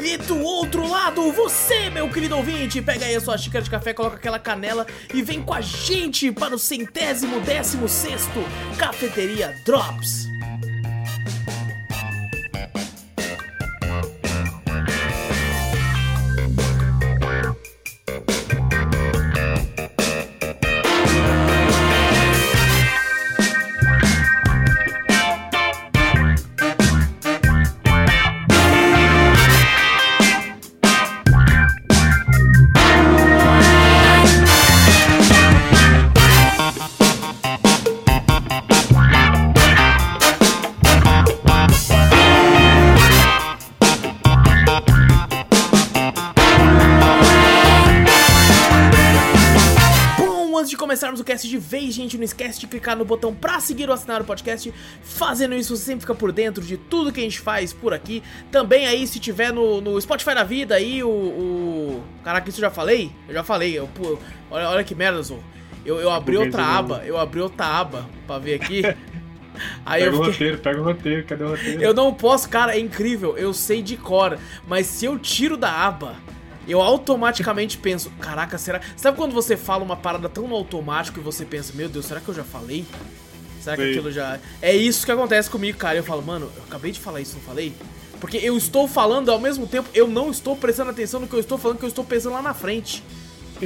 E do outro lado, você, meu querido ouvinte, pega aí a sua xícara de café, coloca aquela canela e vem com a gente para o centésimo décimo sexto Cafeteria Drops. Antes de vez, gente, não esquece de clicar no botão pra seguir ou assinar o podcast. Fazendo isso, você sempre fica por dentro de tudo que a gente faz por aqui. Também aí, se tiver no, no Spotify da vida aí, o, o... Caraca, isso eu já falei? Eu já falei. Eu, pô, olha, olha que merda, Zô. Eu, eu abri outra aba, eu abri outra aba pra ver aqui. Aí Pega eu o fiquei... roteiro, pega o roteiro, cadê o roteiro? Eu não posso, cara, é incrível, eu sei de cor, mas se eu tiro da aba, eu automaticamente penso, caraca, será. Sabe quando você fala uma parada tão no automático e você pensa, meu Deus, será que eu já falei? Será que aquilo já. É isso que acontece comigo, cara. Eu falo, mano, eu acabei de falar isso, não falei? Porque eu estou falando ao mesmo tempo, eu não estou prestando atenção no que eu estou falando, que eu estou pensando lá na frente.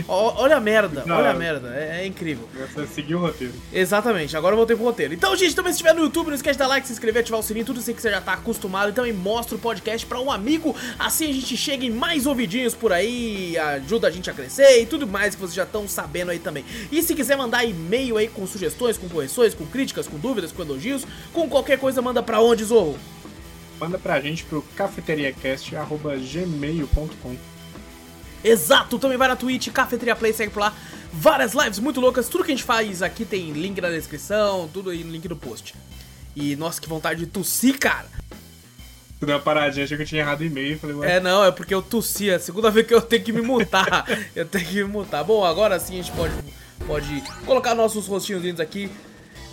Olha a merda, Não, olha a merda, é, é incrível. Você seguiu o roteiro. Exatamente, agora eu voltei pro roteiro. Então, gente, também se estiver no YouTube, não esquece de dar like, se inscrever, ativar o sininho, tudo isso que você já tá acostumado. E também mostra o podcast pra um amigo, assim a gente chega em mais ouvidinhos por aí, ajuda a gente a crescer e tudo mais que vocês já estão sabendo aí também. E se quiser mandar e-mail aí com sugestões, com correções, com críticas, com dúvidas, com elogios, com qualquer coisa, manda pra onde, Zorro? Manda pra gente pro cafeteriacast.gmail.com Exato, também vai na Twitch, Cafeteria Play, segue por lá. Várias lives muito loucas, tudo que a gente faz aqui tem link na descrição, tudo aí no link do post. E nossa, que vontade de tossir, cara. Tu deu uma paradinha, achei que eu tinha errado o e-mail. Falei, ué, É, não, é porque eu tossi. É a segunda vez que eu tenho que me mutar. eu tenho que me mutar. Bom, agora sim a gente pode, pode colocar nossos rostinhos lindos aqui.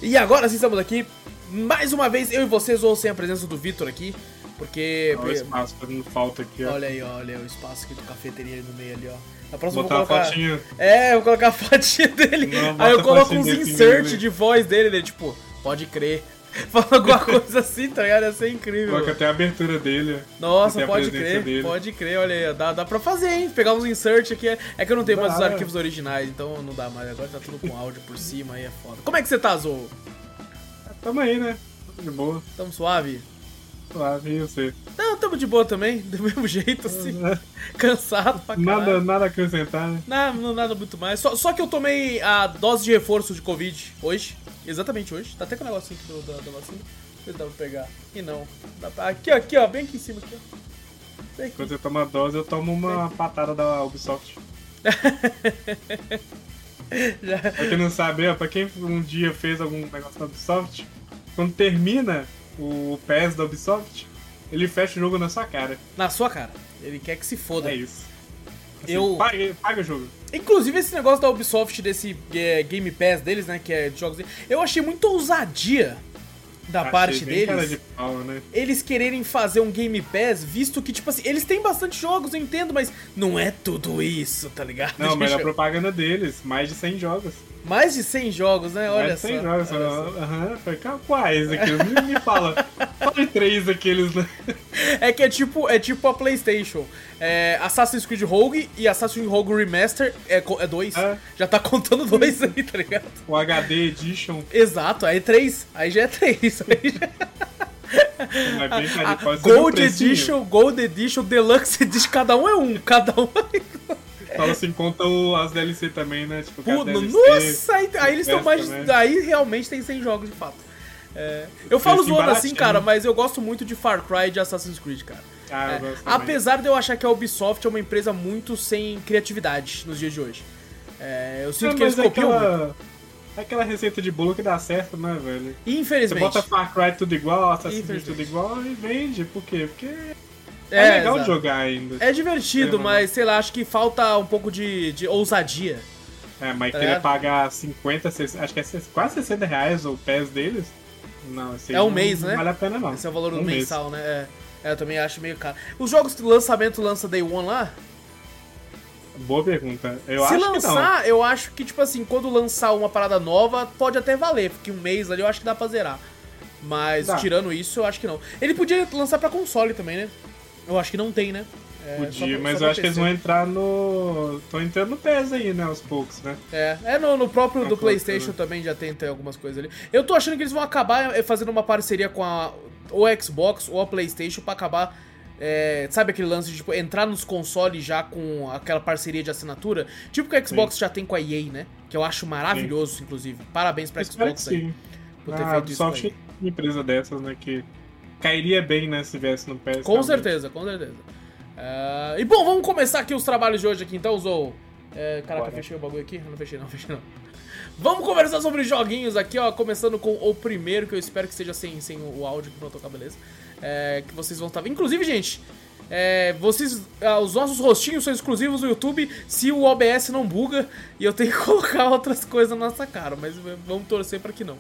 E agora sim estamos aqui. Mais uma vez, eu e vocês, ou sem a presença do Vitor aqui. Porque. olha o espaço fazendo falta aqui, ó. Olha aí, olha aí o espaço aqui do cafeteria ali no meio ali, ó. Na próxima eu Botar vou colocar. fotinha. É, eu vou colocar a fotinha dele. Não, aí eu a coloco uns desse insert menino aí. de voz dele, né? Tipo, pode crer. Fala alguma coisa assim, tá ligado? Ia ser incrível. Coloca até a abertura dele. Nossa, Tem a pode crer, dele. pode crer, olha aí, dá, dá pra fazer, hein? Pegar uns insert aqui. É que eu não tenho mais os Dá. arquivos originais, então não dá mais. Agora tá tudo com áudio por cima, aí é foda. Como é que você tá, Zou? Tamo aí, né? Tudo de boa. Tamo suave? Suave, e você? Não, tamo de boa também, do mesmo jeito, assim. Cansado pra caralho. Nada, nada a acrescentar, né? Não, nada muito mais. Só, só que eu tomei a dose de reforço de Covid hoje. Exatamente hoje. Tá até com o negocinho aqui do, da, da vacina. Dá pra pegar. E não. Aqui, aqui, ó. Bem aqui em cima, aqui, ó. Bem aqui. Quando você toma dose, eu tomo uma patada da Ubisoft. Já- Pra quem não sabe, ó, pra quem um dia fez algum negócio da Ubisoft, quando termina o PES da Ubisoft, ele fecha o jogo na sua cara. Na sua cara. Ele quer que se foda. É isso. Assim, Eu- Paga, paga o jogo. Inclusive, esse negócio da Ubisoft, desse é, Game Pass deles, né? Que é de jogos. Eu achei muita ousadia da Achei parte deles. de pau, né? Eles quererem fazer um Game Pass, visto que, tipo assim, eles têm bastante jogos, eu entendo, mas não é tudo isso, tá ligado? Não, mas a Deixa- propaganda deles, mais de 100 jogos. Mais de 100 jogos, né? Olha mais de só. 100 jogos. olha só. Aham, foi quais aqueles? Me, me fala. Fala três daqueles, né? É que é tipo, é tipo a PlayStation. É, Assassin's Creed Rogue e Assassin's Creed Rogue Remaster é, é dois. É. Já tá contando dois aí, tá ligado? O HD Edition. Exato, aí três. Aí já é três. Aí já... Gold. Edition, Gold Edition, Deluxe Edition, cada um é um, cada um é Fala assim, conta o, as DLC também, né? Tipo, Pô, DLC, Nossa, aí, aí eles estão mais. né? Aí realmente tem 100 jogos de fato. É, eu falo zoando assim, cara, mas eu gosto muito de Far Cry e de Assassin's Creed, cara. Ah, eu É, apesar de eu achar que a Ubisoft é uma empresa muito sem criatividade nos dias de hoje. É, eu sinto É, que eles é copiam aquela... aquela receita de bolo que dá certo, né, velho? Você Infelizmente. bota Far Cry tudo igual, Assassin's Creed tudo igual e vende. Por quê? Porque é, É, legal exato. jogar ainda. É divertido, É, mas sei lá, acho que falta um pouco de, de ousadia. É, mas Tá querer ligado? pagar 50, 60, acho que é quase 60 reais o PES deles. Não, esse É um não mês, né? vale a pena não. Esse é o valor do Um mês. mensal, né? É, É, eu também acho meio caro. Os jogos de lançamento lança Day One lá? Boa pergunta. Eu Se acho que lançar, eu acho que, tipo assim, quando lançar uma parada nova, pode até valer, porque um mês ali eu acho que dá pra zerar. Mas Dá. tirando isso, eu acho que não. Ele podia lançar pra console também, né? Eu acho que não tem, né? É, Podia, pra- mas eu acho que eles PC. vão entrar no. Estão entrando no PES aí, né, aos poucos, né? É, é no, no próprio do PlayStation né? também já tem, tem algumas coisas ali. Eu tô achando que eles vão acabar eh, fazendo uma parceria com a ou a Xbox ou a PlayStation pra acabar. é, sabe aquele lance de tipo, entrar nos consoles já com aquela parceria de assinatura? Tipo que a Xbox já tem com a EA, né? Que eu acho maravilhoso, inclusive. Parabéns pra que Xbox aí sim. por ter Ah, feito isso. é uma empresa dessas, né, que cairia bem, né, se viesse no PES. Com realmente. certeza, com certeza. Ah, e bom, vamos começar aqui os trabalhos de hoje aqui então, Zou. É, caraca, Bora. fechei o bagulho aqui? Não fechei não, fechei não. Vamos conversar sobre joguinhos aqui, ó. Começando com o primeiro, que eu espero que seja sem, sem o áudio que não tocar, beleza. É, que vocês vão estar vendo. Inclusive, gente, é, vocês. ah, os nossos rostinhos são exclusivos no YouTube se o OBS não buga e eu tenho que colocar outras coisas na nossa cara, mas vamos torcer pra que não.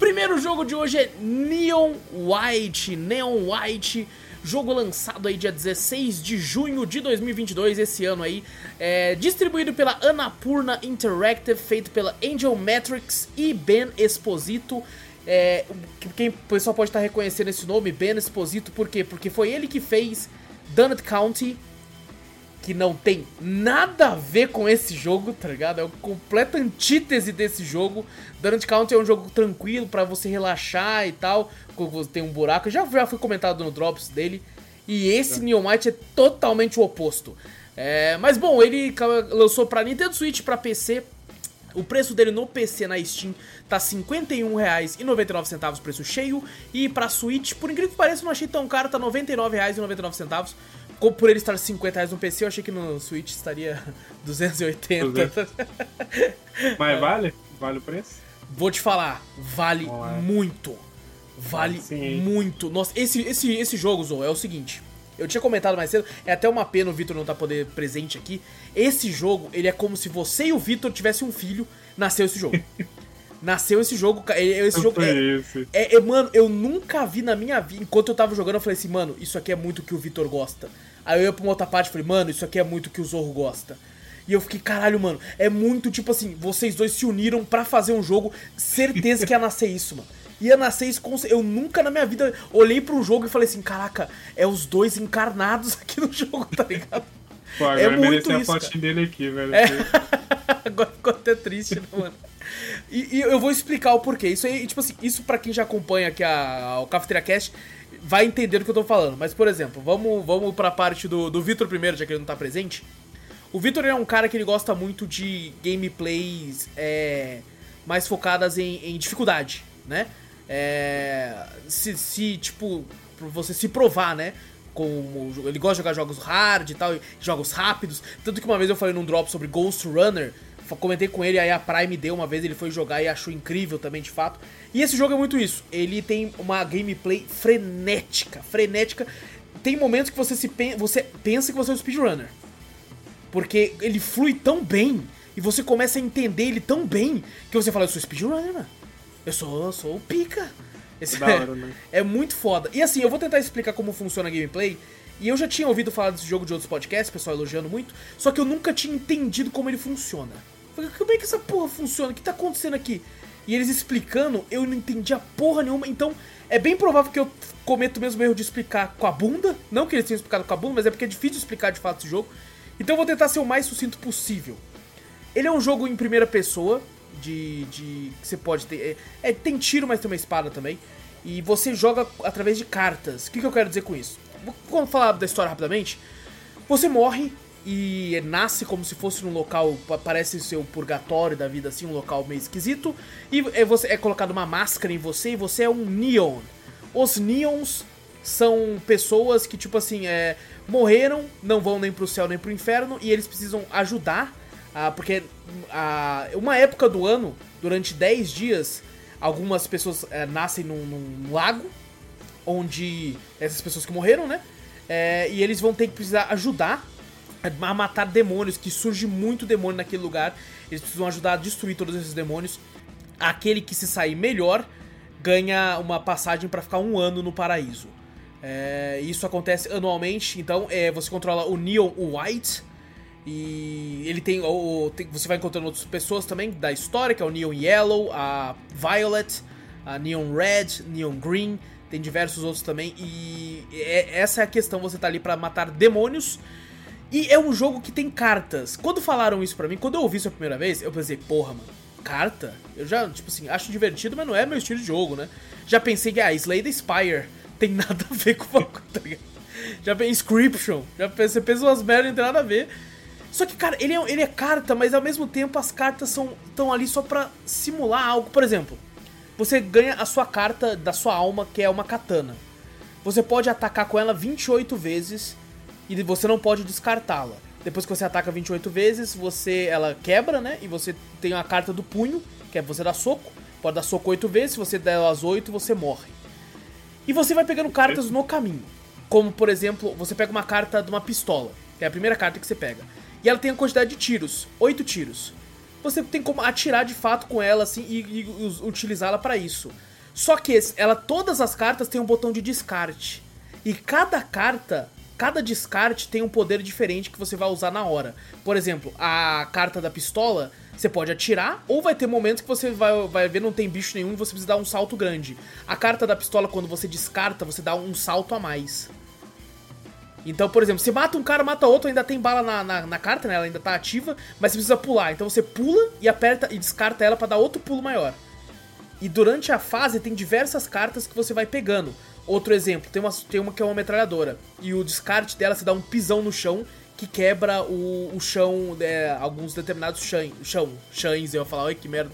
Primeiro jogo de hoje é Neon White. Neon White. Jogo lançado aí dia 16 de junho de 2022, esse ano aí. É, distribuído pela Annapurna Interactive, feito pela Angel Matrix e Ben Esposito. É, que- quem o pessoal pode estar reconhecendo esse nome, Ben Esposito, por quê? Porque foi ele que fez Donut County, que não tem nada a ver com esse jogo, tá ligado? É uma completa antítese desse jogo. Donut County é um jogo tranquilo pra você relaxar e tal, quando você tem um buraco. Já, já foi comentado no Drops dele. E esse Neon White é totalmente o oposto. É, mas bom, ele lançou pra Nintendo Switch, pra PC. O preço dele no PC na Steam tá R$ 51,99 preço cheio. E pra Switch, por incrível que pareça, não achei tão caro, tá R$ 99,99. Por ele estar 50 reais no PC, eu achei que no Switch estaria 280. Mas vale? Vale o preço? Vou te falar, vale lá. muito. Vale Sim, muito. Nossa, esse, esse, esse jogo, Zou, é o seguinte. Eu tinha comentado mais cedo, é até uma pena o Vitor não tá poder presente aqui. Esse jogo, ele é como se você e o Vitor tivessem um filho, nasceu esse jogo. nasceu esse jogo, ca- ele- esse jogo Foi é, é, é, mano, eu nunca vi na minha vida. Enquanto eu tava jogando, eu falei assim, mano, isso aqui é muito o que o Vitor gosta. Aí eu ia pra uma outra parte e falei, mano, isso aqui é muito o que o Zorro gosta. E eu fiquei, caralho, mano, é muito tipo assim, vocês dois se uniram pra fazer um jogo, certeza que ia nascer isso, mano. Ia nascer isso com. Eu nunca na minha vida olhei pro jogo e falei assim, caraca, é os dois encarnados aqui no jogo, tá ligado? Pô, agora é muito merecer a isso, fotinha dele aqui, velho. É. Agora ficou até triste, né, mano? E, e eu vou explicar o porquê. Isso aí, tipo assim, isso pra quem já acompanha aqui a, o Cafeteria Cast vai entender do que eu tô falando. Mas, por exemplo, vamos, vamos pra parte do, do Vitor primeiro, já que ele não tá presente. O Vitor é um cara que ele gosta muito de gameplays é, mais focadas em, em dificuldade, né? É, se, se, tipo, você se provar, né? Como ele gosta de jogar jogos hard e tal, jogos rápidos. Tanto que uma vez eu falei num drop sobre Ghost Runner, comentei com ele, aí a Prime deu uma vez, ele foi jogar e achou incrível também, de fato. E esse jogo é muito isso. Ele tem uma gameplay frenética, frenética. Tem momentos que você se pen- você pensa que você é um speedrunner. Porque ele flui tão bem e você começa a entender ele tão bem que você fala, eu sou speedrunner, mano. Eu sou, eu sou o pica. Esse Da hora, né? é muito foda. E assim, eu vou tentar explicar como funciona a gameplay. E eu já tinha ouvido falar desse jogo de outros podcasts, pessoal elogiando muito, só que eu nunca tinha entendido como ele funciona. Falei, como é que essa porra funciona? O que tá acontecendo aqui? E eles explicando, eu não entendia porra nenhuma, então é bem provável que eu cometo o mesmo erro de explicar com a bunda. Não que eles tenham explicado com a bunda, mas é porque é difícil explicar de fato esse jogo. Então eu vou tentar ser o mais sucinto possível. Ele é um jogo em primeira pessoa, de. de que você pode ter. É, é, tem tiro, mas tem uma espada também. E você joga através de cartas. O que, que eu quero dizer com isso? Vou falar da história rapidamente. Você morre e nasce como se fosse num local, pa- parece ser o purgatório da vida, assim, um local meio esquisito. E é, você, é colocado uma máscara em você e você é um Neon. Os Neons são pessoas que, tipo assim, é, morreram, não vão nem pro céu nem pro inferno, e eles precisam ajudar Ah, porque ah, uma época do ano, durante 10 dias, algumas pessoas eh, nascem num, num lago, onde essas pessoas que morreram, né? É, e eles vão ter que precisar ajudar a matar demônios, que surge muito demônio naquele lugar. Eles precisam ajudar a destruir todos esses demônios. Aquele que se sair melhor ganha uma passagem para ficar um ano no paraíso. É, isso acontece anualmente, então é, você controla o Neon White. E ele tem, o, tem, Você vai encontrando outras pessoas também da história, que é o Neon Yellow, a Violet, a Neon Red, Neon Green. Tem diversos outros também. E é, essa é a questão: você tá ali para matar demônios. E é um jogo que tem cartas. Quando falaram isso pra mim, quando eu ouvi isso a primeira vez, eu pensei, porra, mano, carta? Eu já, tipo assim, acho divertido, mas não é meu estilo de jogo, né? Já pensei que, ah, Slay the Spire tem nada a ver com o tá Já pensei, Inscription, já pensei, pensa umas merdas, não tem nada a ver. Só que, cara, ele é, ele é carta, mas ao mesmo tempo as cartas são estão ali só pra simular algo. Por exemplo, você ganha a sua carta da sua alma, que é uma katana. Você pode atacar com ela 28 vezes e você não pode descartá-la. Depois que você ataca 28 vezes, você ela quebra, né? E você tem a carta do punho, que é você dar soco. Pode dar soco 8 vezes, se você der as 8, você morre. E você vai pegando cartas no caminho. Como, por exemplo, você pega uma carta de uma pistola, que é a primeira carta que você pega. E ela tem a quantidade de tiros, 8 tiros. Você tem como atirar de fato com ela assim e, e utilizá-la para isso. Só que ela todas as cartas têm um botão de descarte. E cada carta cada descarte tem um poder diferente que você vai usar na hora. Por exemplo, a carta da pistola, você pode atirar, ou vai ter momentos que você vai, vai ver não tem bicho nenhum e você precisa dar um salto grande. A carta da pistola, quando você descarta, você dá um salto a mais. Então, por exemplo, você mata um cara, mata outro, ainda tem bala na, na, na, carta, né? Ela ainda tá ativa, mas você precisa pular. Então você pula e aperta e descarta ela para dar outro pulo maior. E durante a fase tem diversas cartas que você vai pegando. Outro exemplo, tem uma, tem uma que é uma metralhadora. E o descarte dela se dá um pisão no chão que quebra o, o chão, é, alguns determinados chão, chão, chães, eu ia falar, olha que merda.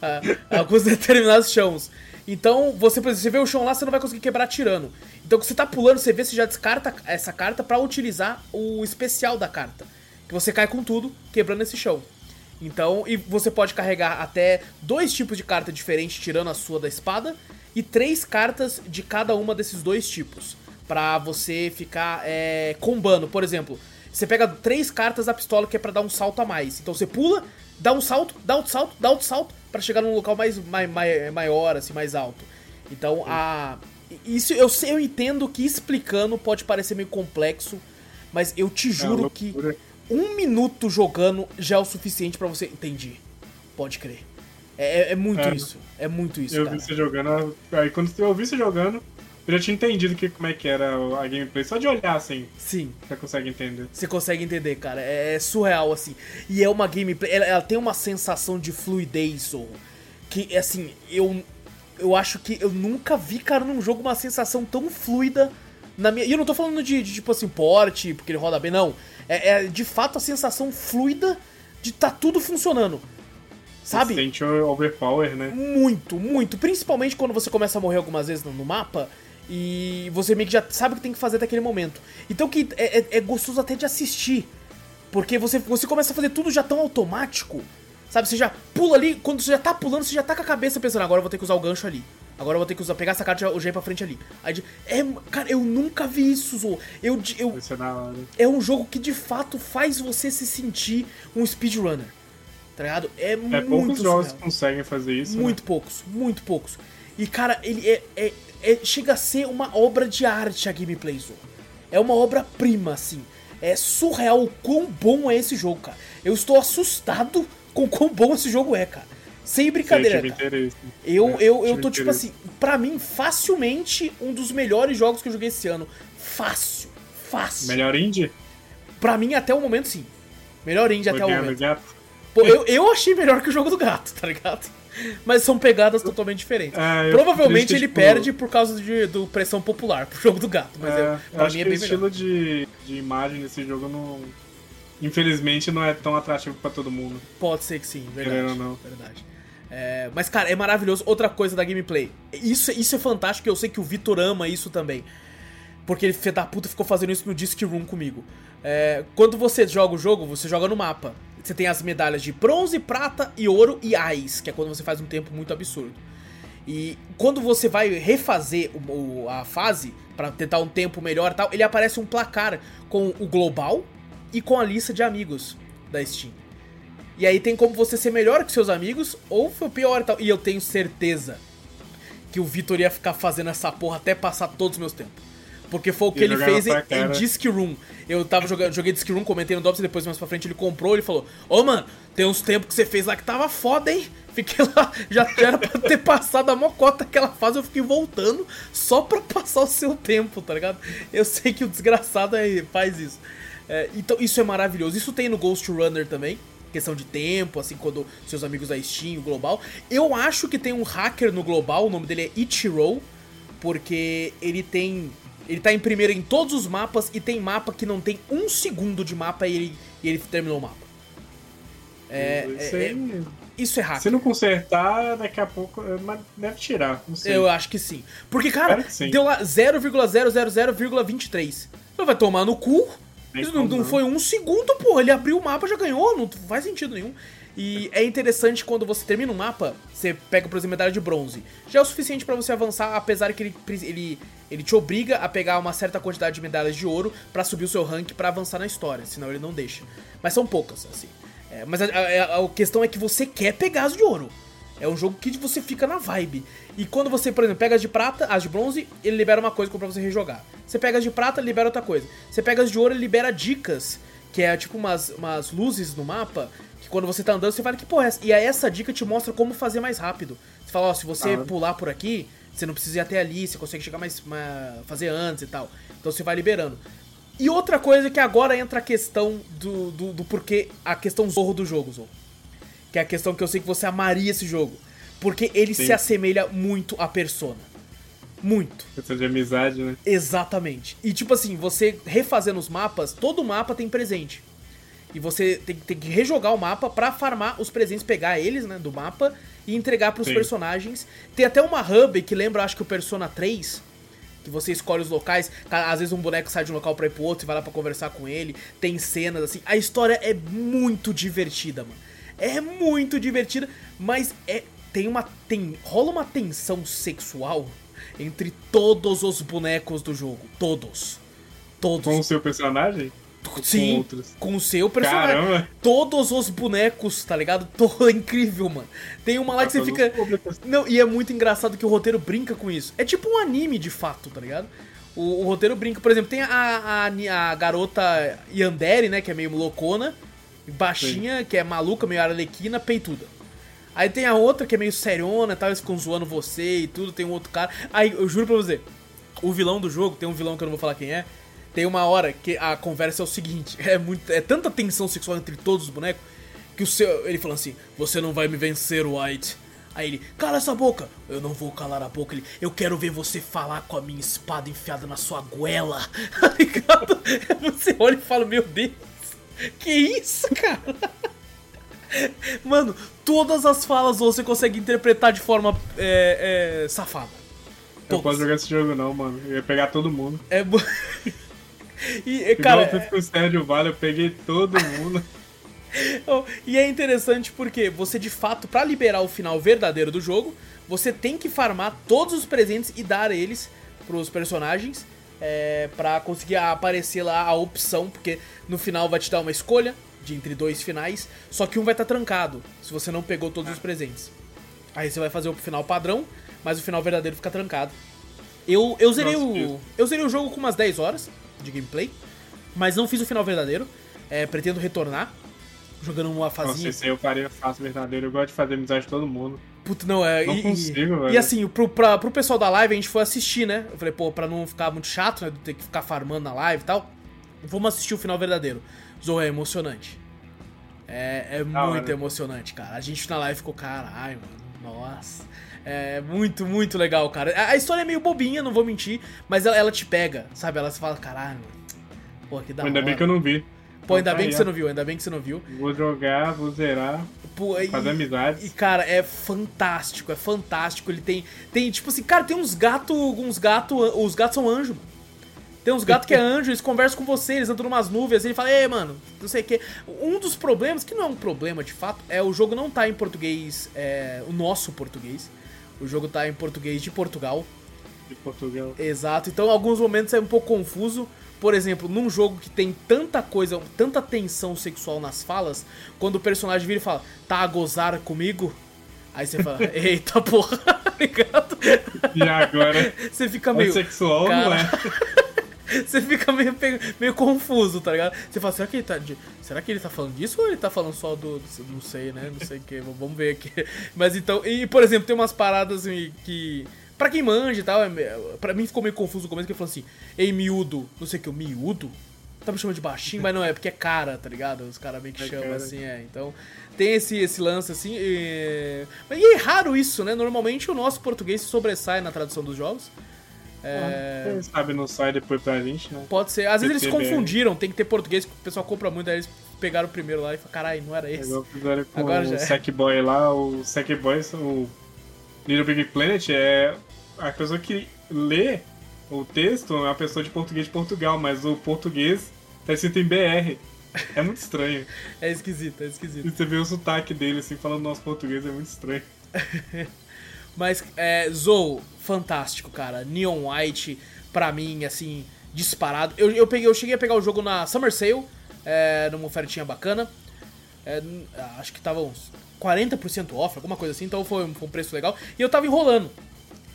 Ah, alguns determinados chãos. Então, você, por exemplo, você vê o chão lá, você não vai conseguir quebrar tirando. Então, quando você tá pulando, você vê, você já descarta essa carta para utilizar o especial da carta. Que você cai com tudo, quebrando esse chão. Então, e você pode carregar até dois tipos de carta diferentes, tirando a sua da espada e três cartas de cada uma desses dois tipos. para você ficar é, combando. Por exemplo, você pega três cartas da pistola que é pra dar um salto a mais. Então você pula, dá um salto, dá outro salto, dá outro salto, para chegar num local mais, mais, maior, assim, mais alto. Então a. Isso eu, eu entendo que explicando pode parecer meio complexo, mas eu te é juro é que um minuto jogando já é o suficiente para você. Entendi. Pode crer. É, é, é muito é, isso. É muito isso. Eu cara. vi você jogando. Aí quando eu vi você jogando, eu já tinha entendido que, como é que era a gameplay. Só de olhar assim. Sim. Você consegue entender. Você consegue entender, cara. É, é surreal, assim. E é uma gameplay. Ela, ela tem uma sensação de fluidez, ou. Que, assim, eu. Eu acho que eu nunca vi, cara, num jogo uma sensação tão fluida na minha. E eu não tô falando de, de tipo assim, porte, porque ele roda bem, não. É, é de fato a sensação fluida de tá tudo funcionando. Sabe? Você sente overpower, né? Muito, muito. Principalmente quando você começa a morrer algumas vezes no mapa e você meio que já sabe o que tem que fazer até aquele momento. Então que é, é, é gostoso até de assistir. Porque você, você começa a fazer tudo já tão automático. Sabe, você já pula ali, quando você já tá pulando, você já tá com a cabeça pensando, agora eu vou ter que usar o gancho ali. Agora eu vou ter que usar, pegar essa carta e já ir pra frente ali. Aí, é, cara, eu nunca vi isso, Zo. Eu, eu, é, é um jogo que de fato faz você se sentir um speedrunner. Tá ligado? É, é muito poucos jogos surreal. conseguem fazer isso. Muito né? poucos, muito poucos. E, cara, ele é, é, é, chega a ser uma obra de arte a gameplay, Zo. É uma obra-prima, assim. É surreal o quão bom é esse jogo, cara. Eu estou assustado com quão bom esse jogo é, cara. Sem brincadeira. Sim, cara. Eu, é, eu, eu tô tipo assim, pra mim, facilmente um dos melhores jogos que eu joguei esse ano. Fácil, fácil. Melhor indie? Pra mim, até o momento, sim. Melhor indie Foi até o momento. Gato. Pô, eu, eu achei melhor que o jogo do gato, tá ligado? Mas são pegadas totalmente diferentes. É, Provavelmente ele tipo... perde por causa de, do pressão popular pro jogo do gato. Mas é, eu, pra mim é bem o estilo de, de imagem desse jogo não. Infelizmente não é tão atrativo para todo mundo. Pode ser que sim, verdade. Ou não. Verdade. É, mas, cara, é maravilhoso. Outra coisa da gameplay. Isso, isso é fantástico, eu sei que o Vitor ama isso também. Porque ele, filho da puta, ficou fazendo isso no Disc Room comigo. É, quando você joga o jogo, você joga no mapa. Você tem as medalhas de bronze, prata e ouro e ais, que é quando você faz um tempo muito absurdo. E quando você vai refazer o, o, a fase para tentar um tempo melhor e tal, ele aparece um placar com o global e com a lista de amigos da Steam. E aí tem como você ser melhor que seus amigos ou foi pior e tal. E eu tenho certeza que o Vitor ia ficar fazendo essa porra até passar todos os meus tempos. Porque foi o que ele fez em, em Disc Room. Eu tava jogando, joguei Disc Room, comentei no Dobbs e depois mais pra frente ele comprou, ele falou: Ô oh, mano, tem uns tempos que você fez lá que tava foda, hein? Fiquei lá, já era pra ter passado a mocota aquela fase, eu fiquei voltando só pra passar o seu tempo, tá ligado? Eu sei que o desgraçado é, faz isso. É, então isso é maravilhoso. Isso tem no Ghost Runner também questão de tempo, assim, quando seus amigos da Steam, o Global. Eu acho que tem um hacker no Global, o nome dele é Ichiro, porque ele tem ele tá em primeiro em todos os mapas e tem mapa que não tem um segundo de mapa e ele, e ele terminou o mapa. É, isso, é, é, isso é hack. Se não consertar, daqui a pouco deve tirar. Eu acho que sim. Porque, cara, deu lá 0,000,23. Vai tomar no cu. Isso não, não, foi um segundo, porra. Ele abriu o mapa já ganhou. Não faz sentido nenhum. E é interessante quando você termina um mapa, você pega, por exemplo, medalha de bronze. Já é o suficiente para você avançar, apesar que ele, ele, ele te obriga a pegar uma certa quantidade de medalhas de ouro para subir o seu rank para avançar na história, senão ele não deixa. Mas são poucas, assim. É, mas a, a, a, questão é que você quer pegar as de ouro. É um jogo que você fica na vibe. E quando você, por exemplo, pega as de prata, as de bronze, ele libera uma coisa pra você rejogar. Você pega as de prata, libera outra coisa. Você pega as de ouro, ele libera dicas, que é tipo umas, umas luzes no mapa quando você tá andando, você fala que porra é essa? E aí essa dica te mostra como fazer mais rápido. Você fala, ó, se você ah. pular por aqui, você não precisa ir até ali, você consegue chegar mais, mais. fazer antes e tal. Então você vai liberando. E outra coisa que agora entra a questão do, do, do porquê. A questão zorro do jogo, Zorro. Que é a questão que eu sei que você amaria esse jogo. Porque ele Sim. se assemelha muito à persona. Muito. Questão de amizade, né? Exatamente. E tipo assim, você refazendo os mapas, todo mapa tem presente. E você tem, tem que rejogar o mapa para farmar os presentes, pegar eles, né, do mapa e entregar para os personagens. Tem até uma hub que lembra, acho que o Persona 3, que você escolhe os locais, às vezes um boneco sai de um local para ir pro outro e vai lá para conversar com ele, tem cenas assim. A história é muito divertida, mano. É muito divertida, mas é tem uma tem rola uma tensão sexual entre todos os bonecos do jogo, todos. Todos. Com o seu personagem? Sim, com, com o seu personagem. Caramba. Todos os bonecos, tá ligado? Tô incrível, mano. Tem uma lá que você fica. Não, e é muito engraçado que o roteiro brinca com isso. É tipo um anime de fato, tá ligado? O, o roteiro brinca, por exemplo, tem a, a, a, garota Yandere, né? Que é meio loucona, baixinha, Sim. que é maluca, meio arlequina, peituda. Aí tem a outra que é meio seriona, tal, eles ficam zoando você e tudo, tem um outro cara. Aí, eu juro pra você, o vilão do jogo, tem um vilão que eu não vou falar quem é, tem uma hora que a conversa é o seguinte: é, muito, é tanta tensão sexual entre todos os bonecos que o seu. Ele falando assim: Você não vai me vencer, White. Aí ele, cala essa boca! Eu não vou calar a boca. Ele, eu quero ver você falar com a minha espada enfiada na sua goela. Tá ligado? Você olha e fala, meu Deus, que isso, cara? Mano, todas as falas você consegue interpretar de forma é, é, safada. Todas. Eu posso jogar esse jogo não, mano. Eu ia pegar todo mundo. É. E, cara. Igual com o Sérgio Vale, eu peguei todo mundo. e é interessante porque você de fato, para liberar o final verdadeiro do jogo, você tem que farmar todos os presentes e dar eles pros personagens é, para conseguir aparecer lá a opção, porque no final vai te dar uma escolha de entre dois finais, só que um vai estar tá trancado se você não pegou todos os presentes. Aí você vai fazer o final padrão, mas o final verdadeiro fica trancado. Eu, eu zerei Nossa, o. Eu zerei o jogo com umas 10 horas de gameplay. Mas não fiz o final verdadeiro. É, pretendo retornar. Jogando uma fazinha. Nossa, eu parei faço verdadeiro. Eu gosto de fazer amizade com todo mundo. Puta, não, é. Não e, consigo, e, velho. E assim, pro, pra, pro pessoal da live, a gente foi assistir, né? Eu falei, pô, pra não ficar muito chato, né? De ter que ficar farmando na live e tal. Vamos assistir o final verdadeiro. Zorro é emocionante. É, é muito emocionante, cara. A gente na live ficou, caralho, mano. Nossa. É muito, muito legal, cara. A, a história é meio bobinha, não vou mentir, mas ela, ela te pega, sabe? Ela se fala, caralho, pô, que da Ainda hora. bem que eu não vi. Pô, ainda bem que você não viu, ainda bem que você não viu. Vou jogar, vou zerar. Pô, fazer e, amizades. E, cara, é fantástico, é fantástico. Ele tem. Tem, tipo assim, cara, tem uns gatos. Uns gatos. Os gatos são anjos, mano. Tem uns gatos que é anjo, eles conversam com você, eles andam numas nuvens, ele fala, ei, mano, não sei o que. Um dos problemas, que não é um problema de fato, é o jogo não tá em português, é, o nosso português. O jogo tá em português de Portugal. De Portugal. Exato, então em alguns momentos é um pouco confuso. Por exemplo, num jogo que tem tanta coisa, tanta tensão sexual nas falas, quando o personagem vira e fala, tá a gozar comigo? Aí você fala, eita porra, tá ligado? E agora? Você fica meio. É sexual, cara... não é? Você fica meio, meio confuso, tá ligado? Você fala, será que ele tá. De... Será que ele tá falando disso ou ele tá falando só do. Não sei, né? Não sei o que. Vamos ver aqui. Mas então. E, por exemplo, tem umas paradas que. Pra quem manja e tal, é, pra mim ficou meio confuso no começo, que ele falou assim, ei, miúdo, não sei o que, o miúdo? Tá me chamando de baixinho, mas não é, porque é cara, tá ligado? Os caras meio que É chamam cara. assim, é. Então, tem esse, esse lance assim. E... Mas e é raro isso, né? Normalmente o nosso português se sobressai na tradução dos jogos. É... Quem sabe não sai depois pra gente, né? Pode ser. Às vezes eles PTBR. confundiram, tem que ter português, que o pessoal compra muito, aí eles pegaram o primeiro lá e falaram, caralho, não era esse. Fizeram com Agora já o é. Sackboy lá, o Sackboy, o Little Big Planet é a pessoa que lê o texto é uma pessoa de português de Portugal, mas o português tá escrito em BR. É muito estranho. É esquisito, é esquisito. E você vê o sotaque dele assim, falando nosso português, é muito estranho. Mas, é, Zou, fantástico, cara. Neon White, pra mim, assim, disparado. Eu, eu, peguei, eu cheguei a pegar o jogo na Summer Sale, é, numa ofertinha bacana. É, n- acho que tava uns 40% off, alguma coisa assim, então foi, um- foi um preço legal. E eu tava enrolando.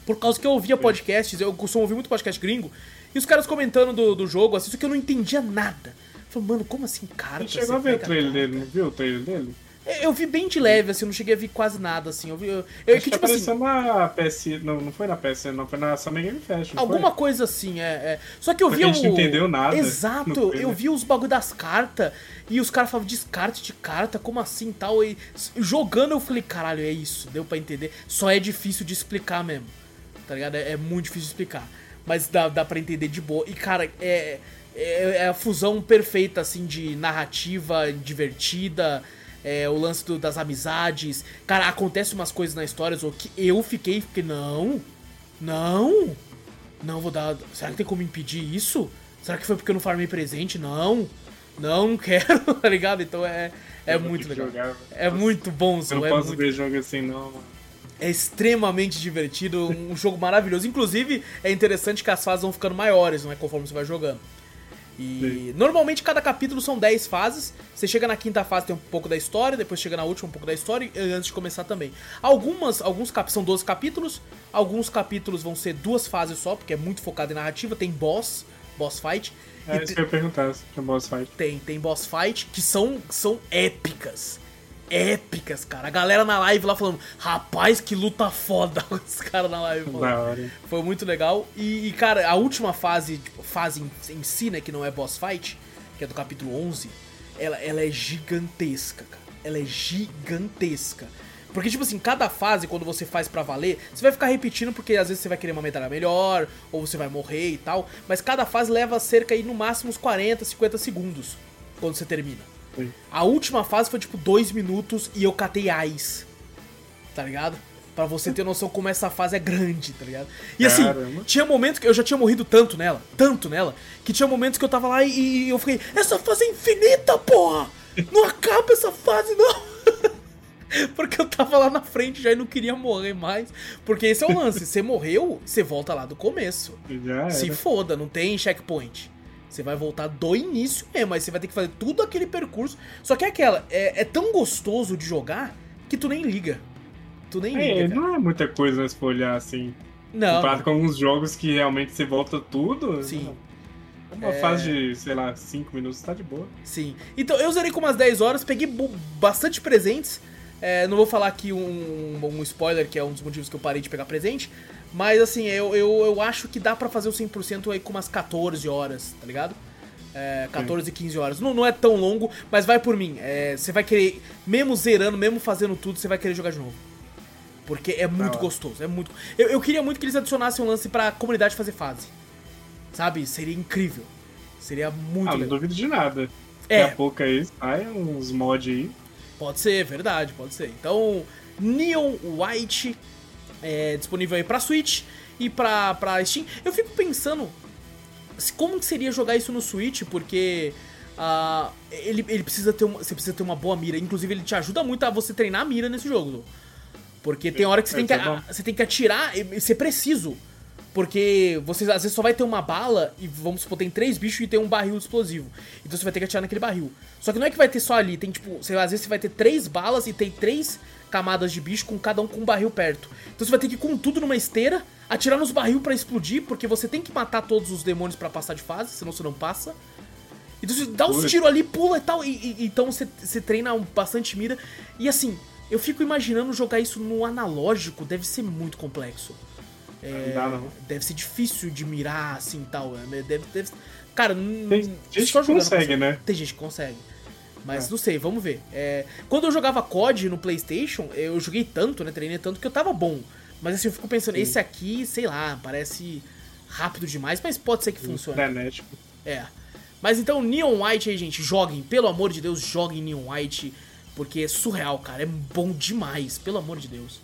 Por causa que eu ouvia podcasts, eu costumo ouvir muito podcast gringo, e os caras comentando do, do jogo, assim, só que eu não entendia nada. Eu falei, mano, como assim, cara? Você chegou a ver o trailer dele, não viu o trailer dele? Eu vi bem de leve, assim, eu não cheguei a ver quase nada, assim. Eu vi. Eu, eu, Acho que, tipo assim. apareceu na PS. Não, não foi na PS, não, foi na Summer Game Fest. Alguma foi? coisa assim, é, é. Só que eu Porque vi a gente não entendeu nada Exato, eu vi os bagulho das cartas e os caras falavam descarte de carta, como assim tal. E jogando eu falei, caralho, é isso, deu pra entender. Só é difícil de explicar mesmo, tá ligado? É, é muito difícil de explicar. Mas dá, dá pra entender de boa. E cara, é, é, é a fusão perfeita, assim, de narrativa divertida. É, o lance do- das amizades. Cara, acontece umas coisas na história Zô, que eu fiquei, fiquei, não, não, não vou dar. Será que tem como impedir isso? Será que foi porque eu não farmei presente? Não. Não, não quero, tá ligado? Então é, é Eu muito legal. jogar, É muito bom, Eu Zô, não é, posso muito- ver jogo assim, não. é extremamente divertido, um jogo maravilhoso. Inclusive, é interessante que as fases vão ficando maiores, não é? Conforme você vai jogando. E normalmente cada capítulo são 10 fases. Você chega na quinta fase, tem um pouco da história, depois chega na última um pouco da história e antes de começar também. Algumas, alguns cap são 12 capítulos, alguns capítulos vão ser duas fases só, porque é muito focado em narrativa, tem boss, boss fight. É isso que eu ia perguntar, se tinha boss fight. tem, tem boss fight que são, são épicas. Épicas, cara. A galera na live lá falando, rapaz, que luta foda. Os caras na live hora. Foi muito legal. E, e, cara, a última fase, fase em, em si, né, que não é boss fight, que é do capítulo 11, ela, ela é gigantesca, cara. Ela é gigantesca. Porque, tipo assim, cada fase, quando você faz pra valer, você vai ficar repetindo porque às vezes você vai querer uma medalha melhor, ou você vai morrer e tal. Mas cada fase leva cerca aí, no máximo, uns 40, 50 segundos quando você termina. Sim. A última fase foi tipo 2 minutos e eu catei Ais. Tá ligado? Pra você ter noção como essa fase é grande, tá ligado? E assim, Caramba. tinha momentos que eu já tinha morrido tanto nela, tanto nela, que tinha momentos que eu tava lá e, e eu fiquei, essa fase é infinita, porra! Não acaba essa fase, não! Porque eu tava lá na frente já e não queria morrer mais. Porque esse é o lance, você morreu, você volta lá do começo. Se foda, não tem checkpoint. Você vai voltar do início mesmo, mas você vai ter que fazer tudo aquele percurso. Só que é aquela, é, é tão gostoso de jogar que tu nem liga. Tu nem liga. É, cara. não é muita coisa né, se for olhar assim. Não, Comparado com alguns jogos que realmente você volta tudo. Sim. Uma fase de, sei lá, 5 minutos tá de boa. sim. Então eu zerei com umas 10 horas, peguei bastante presentes. É, não vou falar aqui um, um spoiler, que é um dos motivos que eu parei de pegar presente. Mas assim, eu, eu, eu acho que dá pra fazer o 100% aí com umas 14 horas, tá ligado? É, 14, 15 horas. Não, não é tão longo, mas vai por mim. É, você vai querer, mesmo zerando, mesmo fazendo tudo, você vai querer jogar de novo. Porque é muito gostoso, é muito. Eu, eu queria muito que eles adicionassem um lance pra comunidade fazer fase. Sabe? Seria incrível. Seria muito Ah, não legal. duvido de nada. É. Daqui a pouco aí sai uns mods aí. Pode ser, verdade, pode ser. Então, Neon White é disponível aí pra Switch e pra, pra Steam. Eu fico pensando como seria jogar isso no Switch, porque uh, ele, ele precisa ter uma, você precisa ter uma boa mira. Inclusive, ele te ajuda muito a você treinar a mira nesse jogo. Porque tem hora que você, tem que, a, você tem que atirar e ser preciso. Porque você às vezes só vai ter uma bala e vamos supor, tem três bichos e tem um barril explosivo. Então você vai ter que atirar naquele barril. Só que não é que vai ter só ali, tem tipo, sei lá, às vezes você vai ter três balas e tem três camadas de bicho com cada um com um barril perto. Então você vai ter que ir com tudo numa esteira, atirar nos barril para explodir, porque você tem que matar todos os demônios para passar de fase, senão você não passa. Então você dá uns tiros ali, pula e tal, e, e então você, você treina bastante mira. E assim, eu fico imaginando jogar isso no analógico, deve ser muito complexo. É, não não. Deve ser difícil de mirar assim tal. Né? Deve, deve, cara, tem gente que consegue, né? Tem gente que consegue. Mas é. não sei, vamos ver. É, quando eu jogava COD no PlayStation, eu joguei tanto, né? Treinei tanto que eu tava bom. Mas assim, eu fico pensando, Sim. esse aqui, sei lá, parece rápido demais, mas pode ser que funcione. Frenético. É. Mas então, Neon White aí, gente, joguem. Pelo amor de Deus, joguem Neon White. Porque é surreal, cara. É bom demais, pelo amor de Deus.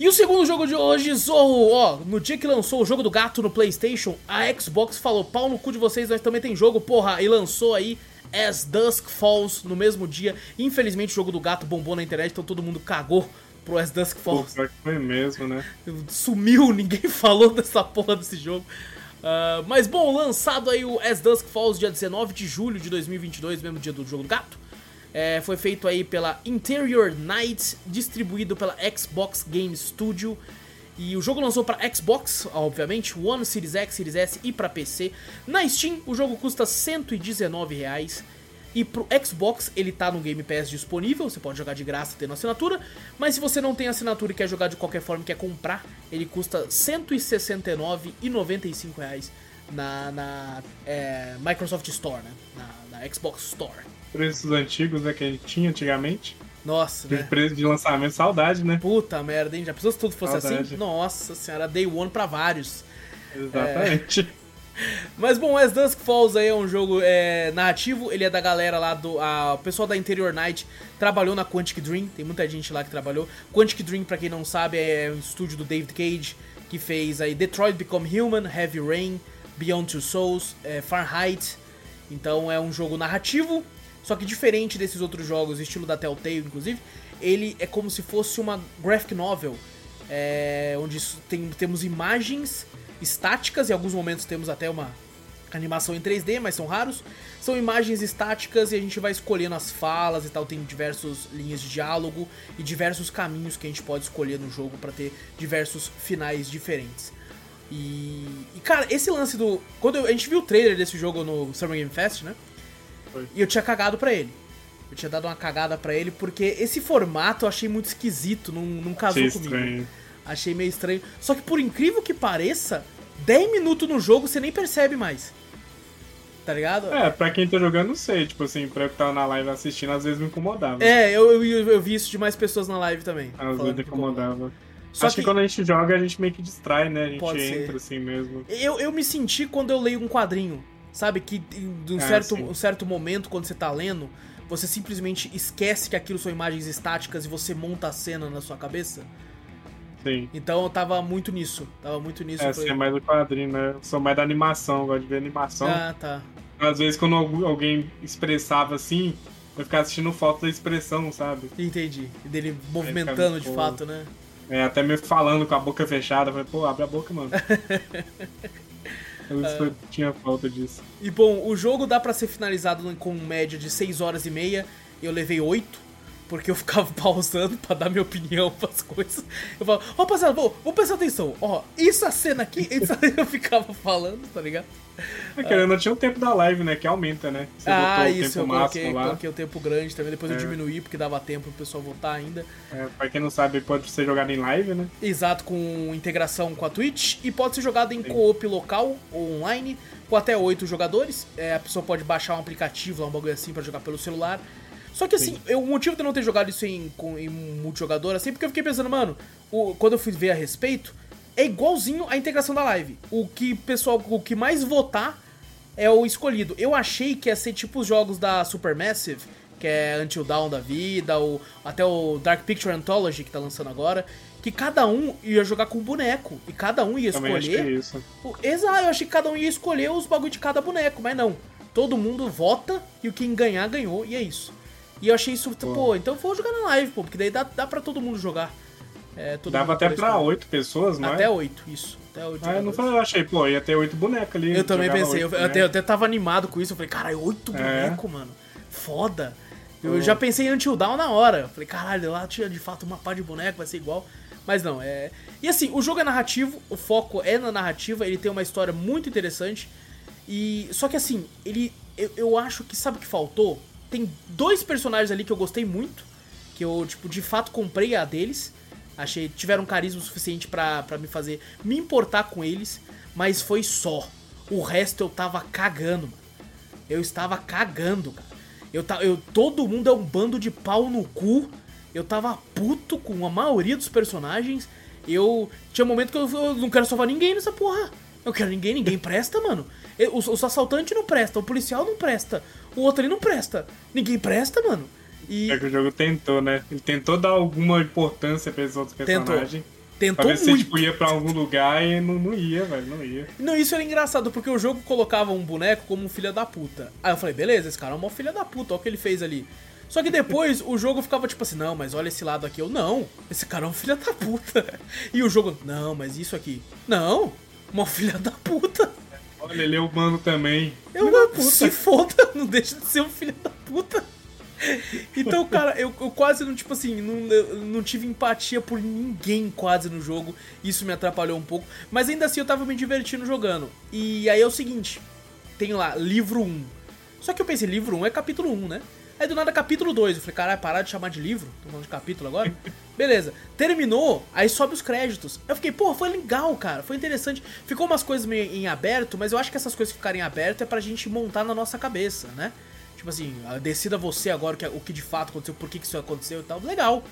E o segundo jogo de hoje, Zorro, ó, no dia que lançou o jogo do gato no Playstation, a Xbox falou, pau no cu de vocês, nós também tem jogo, porra, e lançou aí As Dusk Falls no mesmo dia. Infelizmente o jogo do gato bombou na internet, então todo mundo cagou pro As Dusk Falls. Pô, foi mesmo, né? Sumiu, ninguém falou dessa porra desse jogo. Uh, mas bom, lançado aí o As Dusk Falls dia 19 de julho de 2022, mesmo dia do jogo do gato. É, foi feito aí pela Interior Night, distribuído pela Xbox Game Studio. E o jogo lançou para Xbox, obviamente, One, Series X, Series S e para PC. Na Steam, o jogo custa 119 reais. E pro Xbox, ele tá no Game Pass disponível, você pode jogar de graça tendo assinatura, mas se você não tem assinatura e quer jogar de qualquer forma e quer comprar, ele custa 169,95 reais na, na é, Microsoft Store, né? Na, na Xbox Store preços antigos, né, que a gente tinha antigamente. Nossa, né? preço de lançamento, saudade, né? Puta merda, hein? Já pensou se tudo fosse assim? saudade. assim? Nossa senhora, Day One pra vários. Exatamente. É... Mas bom, As Dusk Falls aí é um jogo é, narrativo, ele é da galera lá do. A, o pessoal da Interior Night trabalhou na Quantic Dream, tem muita gente lá que trabalhou. Quantic Dream, pra quem não sabe, é um estúdio do David Cage, que fez aí Detroit Become Human, Heavy Rain, Beyond Two Souls, é, Fahrenheit. Então é um jogo narrativo, só que diferente desses outros jogos, estilo da Telltale, inclusive, ele é como se fosse uma graphic novel, é, onde tem, temos imagens estáticas, em alguns momentos temos até uma animação em 3D, mas são raros. São imagens estáticas e a gente vai escolhendo as falas e tal. Tem diversas linhas de diálogo e diversos caminhos que a gente pode escolher no jogo para ter diversos finais diferentes. E, e, cara, esse lance do. Quando eu, a gente viu o trailer desse jogo no Summer Game Fest, né? Foi. E eu tinha cagado pra ele. Eu tinha dado uma cagada pra ele, porque esse formato eu achei muito esquisito, não, não casou achei comigo. Estranho. Achei meio estranho. Só que por incrível que pareça, 10 minutos no jogo você nem percebe mais. Tá ligado? É, pra quem tá jogando, não sei. Tipo assim, pra eu que tava na live assistindo, às vezes me incomodava. É, eu, eu, eu vi isso de mais pessoas na live também. Às vezes me incomodava. Só Acho que, que, quando a gente joga, a gente meio que distrai, né? A gente entra assim mesmo. Eu, eu me senti quando eu leio um quadrinho. Sabe? Que de um, é, certo, um certo momento, quando você tá lendo, você simplesmente esquece que aquilo são imagens estáticas e você monta a cena na sua cabeça. Sim. Então eu tava muito nisso. Tava muito nisso. É, você é mais do quadrinho, né? Eu sou mais da animação, gosto de ver animação. Ah, tá. Às vezes quando alguém expressava assim, eu ficava assistindo foto da expressão, sabe? Entendi. E dele movimentando de fato, né? É, até me falando com a boca fechada. Eu falei, pô, abre a boca, mano. Eu uh, tinha falta disso. E bom, o jogo dá para ser finalizado com média de 6 horas e meia. Eu levei 8 porque eu ficava pausando pra dar minha opinião pras coisas. Eu falava, ó, rapaziada, vou, vou prestar atenção. Ó, isso a cena aqui, isso eu ficava falando, tá ligado? É, querendo, não tinha o tempo da live, né? Que aumenta, né? Você ah, isso, eu coloquei, coloquei o tempo grande também. Depois é. eu diminuí, porque dava tempo pro pessoal voltar ainda. É, pra quem não sabe, pode ser jogado em live, né? Exato, com integração com a Twitch. E pode ser jogado em co-op local ou online, com até 8 jogadores. É, a pessoa pode baixar um aplicativo, um bagulho assim, pra jogar pelo celular. Só que assim, eu, o motivo de eu não ter jogado isso em, com, em multijogador, assim, porque eu fiquei pensando, mano, o, quando eu fui ver a respeito, é igualzinho a integração da live. O que pessoal, o que mais votar é o escolhido. Eu achei que ia ser tipo os jogos da Supermassive, que é Until Dawn da vida, ou até o Dark Picture Anthology que tá lançando agora, que cada um ia jogar com um boneco. E cada um ia Também escolher. achei isso. Exato, eu achei que cada um ia escolher os bagulho de cada boneco, mas não. Todo mundo vota e o quem ganhar, ganhou, e é isso. E eu achei isso, pô, então vou jogar na live, pô, porque daí dá, dá pra todo mundo jogar. É, todo Dava mundo até pra oito pessoas, não é? Até oito, isso. Até oito. Ah, eu não falei, eu achei, pô, ia ter oito bonecos ali. Eu também pensei, eu, até, eu até tava animado com isso. Eu falei, caralho, oito É. bonecos, mano. Foda. Eu Pô. já pensei em Until Down na hora. Eu falei, caralho, lá tinha de fato uma pá de boneco, vai ser igual. Mas não, é. E assim, o jogo é narrativo, o foco é na narrativa, ele tem uma história muito interessante. E. Só que assim, ele. Eu, eu acho que sabe o que faltou? Tem dois personagens ali que eu gostei muito. Que eu, tipo, de fato comprei a deles. Achei. Tiveram carisma suficiente pra me fazer me importar com eles. Mas foi só. O resto eu tava cagando, mano. Eu estava cagando, cara. Eu, eu, todo mundo é um bando de pau no cu. Eu tava puto com a maioria dos personagens. Eu. Tinha um momento que eu, eu não quero salvar ninguém nessa porra. Eu quero ninguém, ninguém presta, mano. Os, os assaltantes não presta, o policial não presta, o outro ali não presta. Ninguém presta, mano. E É que o jogo tentou, né? Ele tentou dar alguma importância pra esses outros Tentou. personagens. tentou Pra ver se muito. tipo, ia pra algum lugar e não, não ia, velho, não ia. Não, isso era engraçado, porque o jogo colocava um boneco como um filho da puta. Aí eu falei, beleza, esse cara é uma filha da puta, olha o que ele fez ali. Só que depois o jogo ficava tipo assim, não, mas olha esse lado aqui. Eu, não, esse cara é um filho da puta. E o jogo, não, mas isso aqui. Não, uma filha da puta. Olha, ele é humano também. Eu, Filho da puta. se foda, não deixa de ser um filho da puta. Então, cara, eu, eu quase não, tipo assim, não, não tive empatia por ninguém quase no jogo. Isso me atrapalhou um pouco. Mas ainda assim eu tava me divertindo jogando. E aí é o seguinte: tem lá, livro 1. Só que eu pensei, livro 1 é capítulo 1, né? Aí do nada capítulo 2. Eu falei, caralho, parar de chamar de livro? Tô falando de capítulo agora? Beleza. Terminou, aí sobe os créditos. Eu fiquei, pô, foi legal, cara. Foi interessante. Ficou umas coisas meio em aberto, mas eu acho que essas coisas ficarem aberto é pra gente montar na nossa cabeça, né? Tipo assim, ah, decida você agora o que, o que de fato aconteceu, por que, que isso aconteceu e tal. Legal.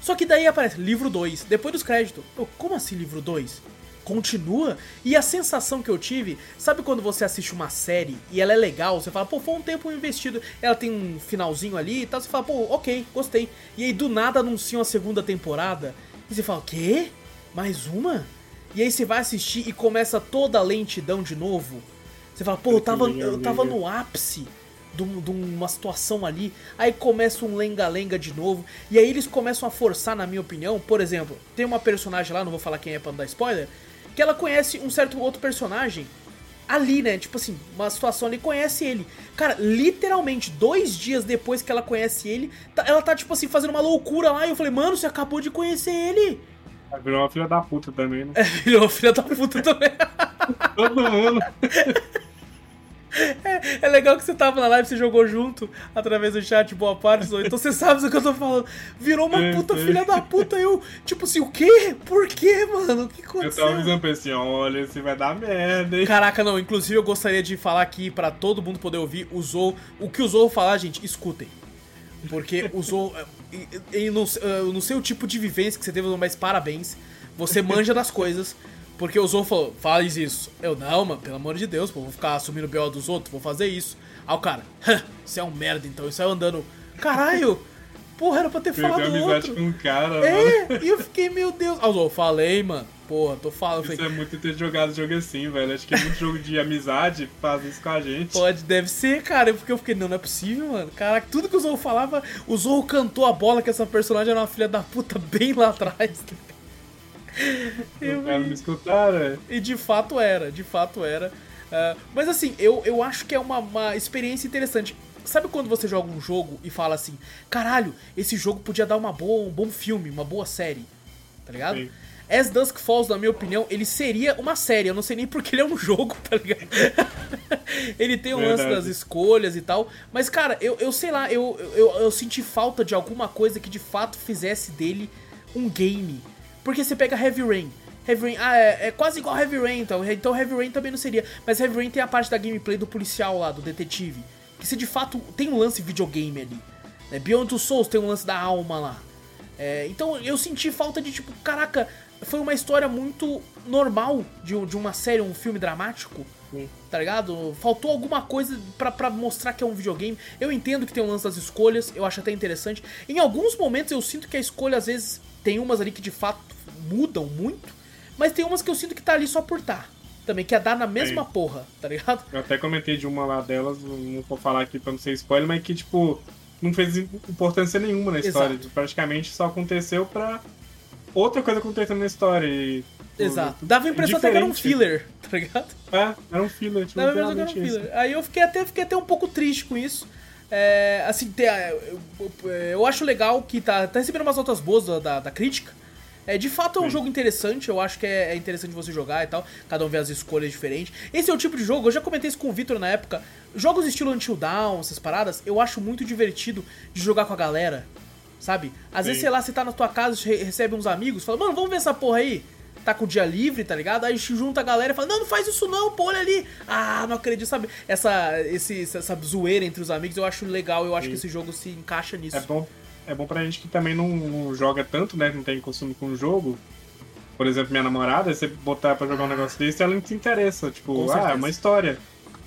Só que daí aparece livro 2, depois dos créditos. Eu, como assim livro 2? Continua? E a sensação que eu tive, sabe quando você assiste uma série e ela é legal, você fala, pô, foi um tempo investido, ela tem um finalzinho ali e tal, você fala, pô, ok, gostei. E aí do nada anunciam a segunda temporada, e você fala, quê? Mais uma? E aí você vai assistir e começa toda a lentidão de novo. Você fala, pô, eu tava, eu tava no ápice de um- de uma situação ali, aí começa um lenga-lenga de novo, e aí eles começam a forçar, na minha opinião, por exemplo, tem uma personagem lá, não vou falar quem é pra não dar spoiler, que ela conhece um certo outro personagem ali, né? Tipo assim, uma situação ali, conhece ele. Cara, literalmente, dois dias depois que ela conhece ele, tá- ela tá, tipo assim, fazendo uma loucura lá, e eu falei, mano, você acabou de conhecer ele! Virou uma filha da puta também, né? É, virou filha da puta também. Todo mundo. É legal que você tava na live, você jogou junto através do chat, boa parte, então você sabe do que eu tô falando. Virou uma Sim, puta sim. filha da puta, eu, tipo assim, o quê? Por quê, mano? O que Eu aconteceu? tava avisando pra ele assim, olha, esse vai dar merda, hein? Caraca, não, inclusive eu gostaria de falar aqui pra todo mundo poder ouvir, usou o que usou falar, gente, escutem. Porque usou. Eu não, eu não sei o tipo de vivência que você teve, mas parabéns. Você manja das coisas. Porque o Zou falou, faz isso. Eu, não, mano, pelo amor de Deus, pô, vou ficar assumindo o B.O. dos outros, vou fazer isso. Aí o cara, "Hã, você é um merda então, isso aí andando. Caralho! Porra, era pra ter Perdeu falado amizade outro. com um cara, mano. É, e eu fiquei, meu Deus. O Zou, falei, mano. Porra, tô falando. Isso falei, é muito ter jogado jogo assim, velho. Acho que muito jogo de amizade faz isso com a gente. Pode, deve ser, cara. Porque eu fiquei, não, não é possível, mano. Caraca, tudo que o Zou falava, o Zou cantou a bola que essa personagem era uma filha da puta bem lá atrás. Eu- caras me escutaram, velho. e de fato era, de fato era. Ah, mas assim, eu, eu acho que é uma, uma experiência interessante. Sabe quando você joga um jogo e fala assim, caralho, esse jogo podia dar uma boa, um bom filme, uma boa série, tá ligado? Sim. As Dusk Falls, na minha opinião, ele seria uma série. Eu não sei nem porque ele é um jogo, tá ligado? ele tem o lance Verdade. das escolhas e tal. Mas, cara, eu, eu sei lá, eu, eu, eu senti falta de alguma coisa que de fato fizesse dele um game. Porque você pega Heavy Rain. Heavy Rain, ah, é, é quase igual Heavy Rain, então. Então Heavy Rain também não seria. Mas Heavy Rain tem a parte da gameplay do policial lá, do detetive. Que se de fato tem um lance videogame ali. Né? Beyond Two Souls tem um lance da alma lá. É, então eu senti falta de tipo, caraca, foi uma história muito normal de, de uma série, um filme dramático. Sim. Tá ligado? Faltou alguma coisa pra mostrar que é um videogame. Eu entendo que tem um lance das escolhas, eu acho até interessante. Em alguns momentos eu sinto que a escolha, às vezes, tem umas ali que de fato mudam muito, mas tem umas que eu sinto que tá ali só por tá. Também, que é dar na mesma porra, tá ligado? Eu até comentei de uma lá delas, não vou falar aqui pra não ser spoiler, mas que, tipo, não fez importância nenhuma na história. Exato. Praticamente só aconteceu pra outra coisa acontecendo na história. E, Exato. Dava a impressão até que era um filler, tá ligado? É, era um filler, tipo, Dava a impressão que era um literalmente isso. filler. Aí eu fiquei até, fiquei até um pouco triste com isso. É, assim, é, eu acho legal que tá, tá recebendo umas notas boas da, da, da crítica. É, de fato é um Sim. jogo interessante, eu acho que é, é interessante você jogar e tal. Cada um vê as escolhas diferentes. Esse é o tipo de jogo, eu já comentei isso com o Victor na época. Jogos estilo Until Dawn, essas paradas, eu acho muito divertido de jogar com a galera. Sabe? Às vezes, Sim. sei lá, você tá na tua casa, recebe uns amigos, fala, mano, vamos ver essa porra aí. Tá com o dia livre, tá ligado? Aí junta a galera e fala, não, não faz isso não, pô, olha ali. Ah, não acredito, sabe? Essa, esse, essa zoeira entre os amigos eu acho legal, eu acho Sim. que esse jogo se encaixa nisso. É bom, é bom pra gente que também não, não joga tanto, né? Não tem costume com o jogo. Por exemplo, minha namorada, você botar pra jogar um negócio desse, ela não se interessa. Tipo, ah, certeza. é uma história.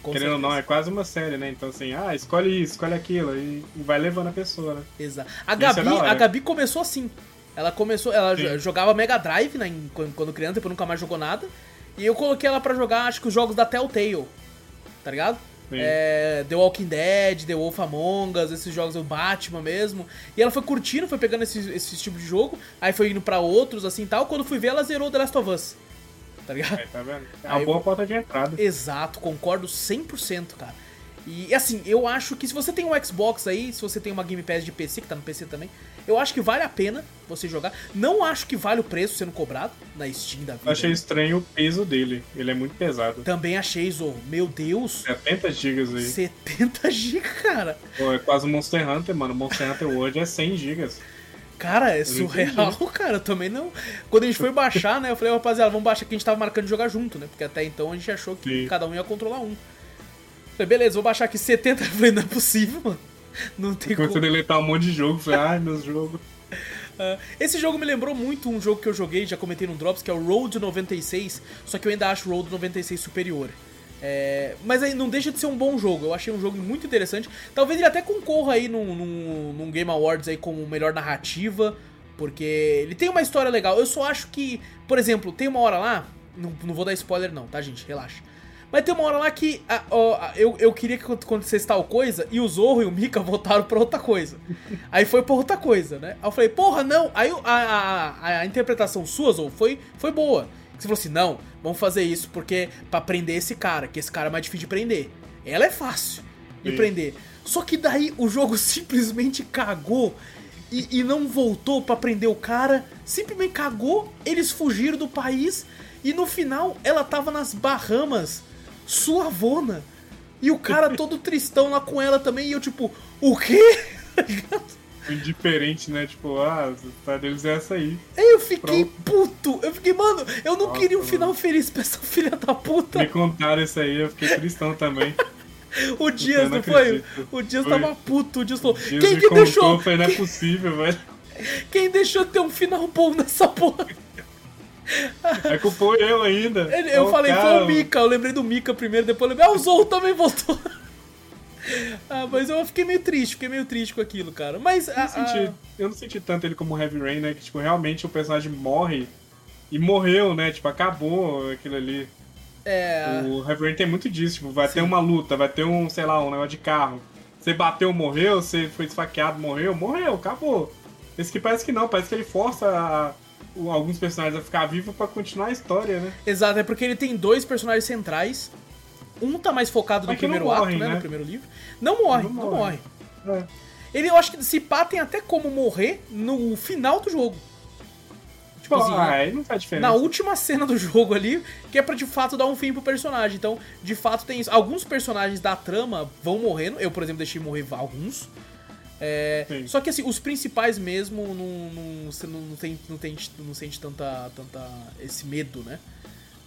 Com Querendo ou não, é certeza. quase uma série, né? Então assim, ah, escolhe isso, escolhe aquilo. E vai levando a pessoa, né? Exato. A é Gabi, hora. a Gabi começou assim. Ela começou, ela Sim. jo- jogava Mega Drive né, quando quando criança, depois nunca mais jogou nada. E eu coloquei ela pra jogar, acho que os jogos da Telltale. Tá ligado? É, The Walking Dead, The Wolf Among Us, esses jogos, o Batman mesmo. E ela foi curtindo, foi pegando esse, esse tipo de jogo, aí foi indo pra outros, assim tal. Quando fui ver, ela zerou The Last of Us. Tá ligado? Aí, tá vendo? É Aí uma eu- boa porta de entrada. Exato, concordo 100%, cara. E assim, eu acho que se você tem um Xbox aí, se você tem uma Game Pass de PC, que tá no PC também, eu acho que vale a pena você jogar. Não acho que vale o preço sendo cobrado na Steam da vida. Eu achei estranho o peso dele. Ele é muito pesado. Também achei, Zorro. Meu Deus, 70 gigas aí. 70 GB, cara. Pô, é quase Monster Hunter, mano. Monster Hunter World é 100 gigas. Cara, é surreal, cara. Eu também não. Quando a gente foi baixar, né? Eu falei, rapaziada, vamos baixar que a gente tava marcando de jogar junto, né? Porque até então a gente achou que Sim. cada um ia controlar um. Falei, beleza, vou baixar aqui 70. Eu falei, não é possível, mano. Não tem como. A deletar um monte de jogo. Falei, ai, meus jogos. Ah, esse jogo me lembrou muito um jogo que eu joguei, já comentei no Drops, que é o Road 96, só que eu ainda acho o Road 96 superior. É, mas aí não deixa de ser um bom jogo, eu achei um jogo muito interessante. Talvez ele até concorra aí num, num, num Game Awards aí como melhor narrativa, porque ele tem uma história legal. Eu só acho que, por exemplo, tem uma hora lá, não, não vou dar spoiler não, tá gente, relaxa. Mas tem uma hora lá que ó, ah, eu, eu queria que acontecesse tal coisa e o Zorro e o Mika votaram pra outra coisa. Aí foi pra outra coisa, né? Aí eu falei, porra, não. Aí a, a, a, a interpretação sua, Zorro, foi, foi boa. Você falou assim, não, vamos fazer isso porque pra prender esse cara, que esse cara é mais difícil de prender. Ela é fácil de Sim. prender. Só que daí o jogo simplesmente cagou e, e não voltou pra prender o cara. Simplesmente cagou, eles fugiram do país e no final ela tava nas Bahamas, suavona. E o cara todo tristão lá com ela também. E eu tipo, o quê? Indiferente, né? Tipo, ah, tá deles é essa aí. Eu fiquei Pronto. puto. Eu fiquei, mano, eu não Nossa, queria um mano. final feliz pra essa filha da puta. Me contaram isso aí, eu fiquei tristão também. O Dias, não não foi? O Dias Foi. tava puto. O Dias falou: Dias quem que deixou? falei, não é possível, velho. Quem deixou ter um final bom nessa porra? É culpou eu ainda. Ele- eu o falei, cara, foi o Mika, eu lembrei do Mika primeiro, depois eu lembrei, ah, o Zorro também voltou. ah, mas eu fiquei meio triste, fiquei meio triste com aquilo, cara. Mas Eu a, não, senti, a- eu não senti tanto ele como Heavy Rain, né? Que, tipo, realmente o personagem morre e morreu, né? Tipo, acabou aquilo ali. é, O Heavy Rain tem muito disso, tipo, vai ter uma luta, vai ter um, sei lá, um negócio de carro. Você bateu, morreu, você foi esfaqueado, morreu, morreu, acabou. Esse aqui parece que não, parece que ele força a- alguns personagens a ficar vivos pra continuar a história, né? exato, é porque ele tem dois personagens centrais. Um tá mais focado no primeiro morrem, ato, né, né? No primeiro livro. Não morre, não, Não morre. morre. É. Ele, eu acho que se pá, tem até como morrer no final do jogo. Tipo Pô, assim, ah, não faz diferença. na última cena do jogo ali, que é pra de fato dar um fim pro personagem. Então, de fato tem isso. Alguns personagens da trama vão morrendo. Eu, por exemplo, deixei morrer alguns. É, só que assim, os principais mesmo não, não, você não, não, tem, não, tem, não sente tanta, tanta esse medo, né?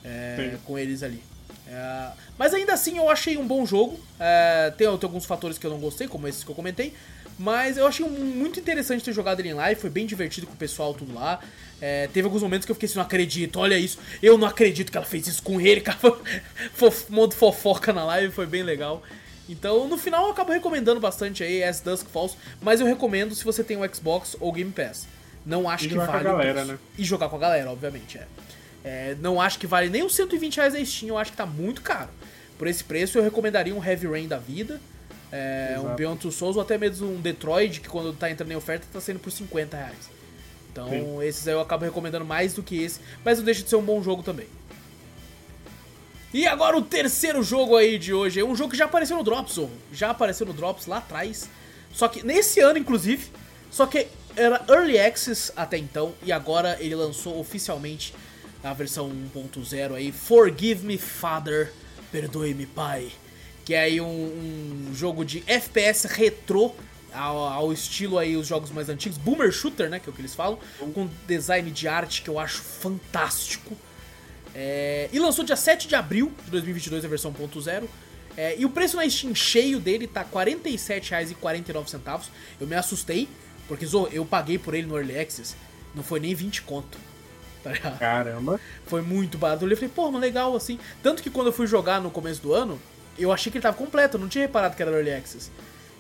É, com eles ali. É, mas ainda assim eu achei um bom jogo. É, tem, tem alguns fatores que eu não gostei, como esses que eu comentei. Mas eu achei muito interessante ter jogado ele em live, foi bem divertido com o pessoal tudo lá. É, teve alguns momentos que eu fiquei assim, não acredito, olha isso, eu não acredito que ela fez isso com ele, cara. Fof, modo fofoca na live, foi bem legal. Então, no final eu acabo recomendando bastante aí As Dusk Falls, mas eu recomendo se você tem o Xbox ou Game Pass. Não acho E que jogar com a vale. galera, né? E jogar com a galera, obviamente, é. É, Não acho que vale nem os 120 reais da Steam, eu acho que tá muito caro. Por esse preço, eu recomendaria um Heavy Rain da vida, é, um. Beyond Two Souls ou até mesmo um Detroit, que quando tá entrando em oferta tá sendo por 50 reais. Então, Sim. esses aí eu acabo recomendando mais do que esse, mas não deixa de ser um bom jogo também. E agora o terceiro jogo aí de hoje, é um jogo que já apareceu no Drops, Zorro. Já apareceu no Drops lá atrás. Só que nesse ano, inclusive, só que era Early Access até então, e agora ele lançou oficialmente a versão 1.0 aí, Forgive Me Father, Perdoe-me Pai. Que é aí um, um jogo de FPS retrô, ao, ao estilo aí os jogos mais antigos, Boomer Shooter, né, que é o que eles falam, com design de arte que eu acho fantástico. É, e lançou dia 7 de abril de 2022 a versão 1.0. É, e o preço na Steam cheio dele tá R$ 47,49. Eu me assustei, porque Zo, eu paguei por ele no Early Access, não foi nem 20 conto. Tá? Caramba. Foi muito barato. Eu falei, pô, mas legal assim. Tanto que quando eu fui jogar no começo do ano, eu achei que ele tava completo, eu não tinha reparado que era Early Access.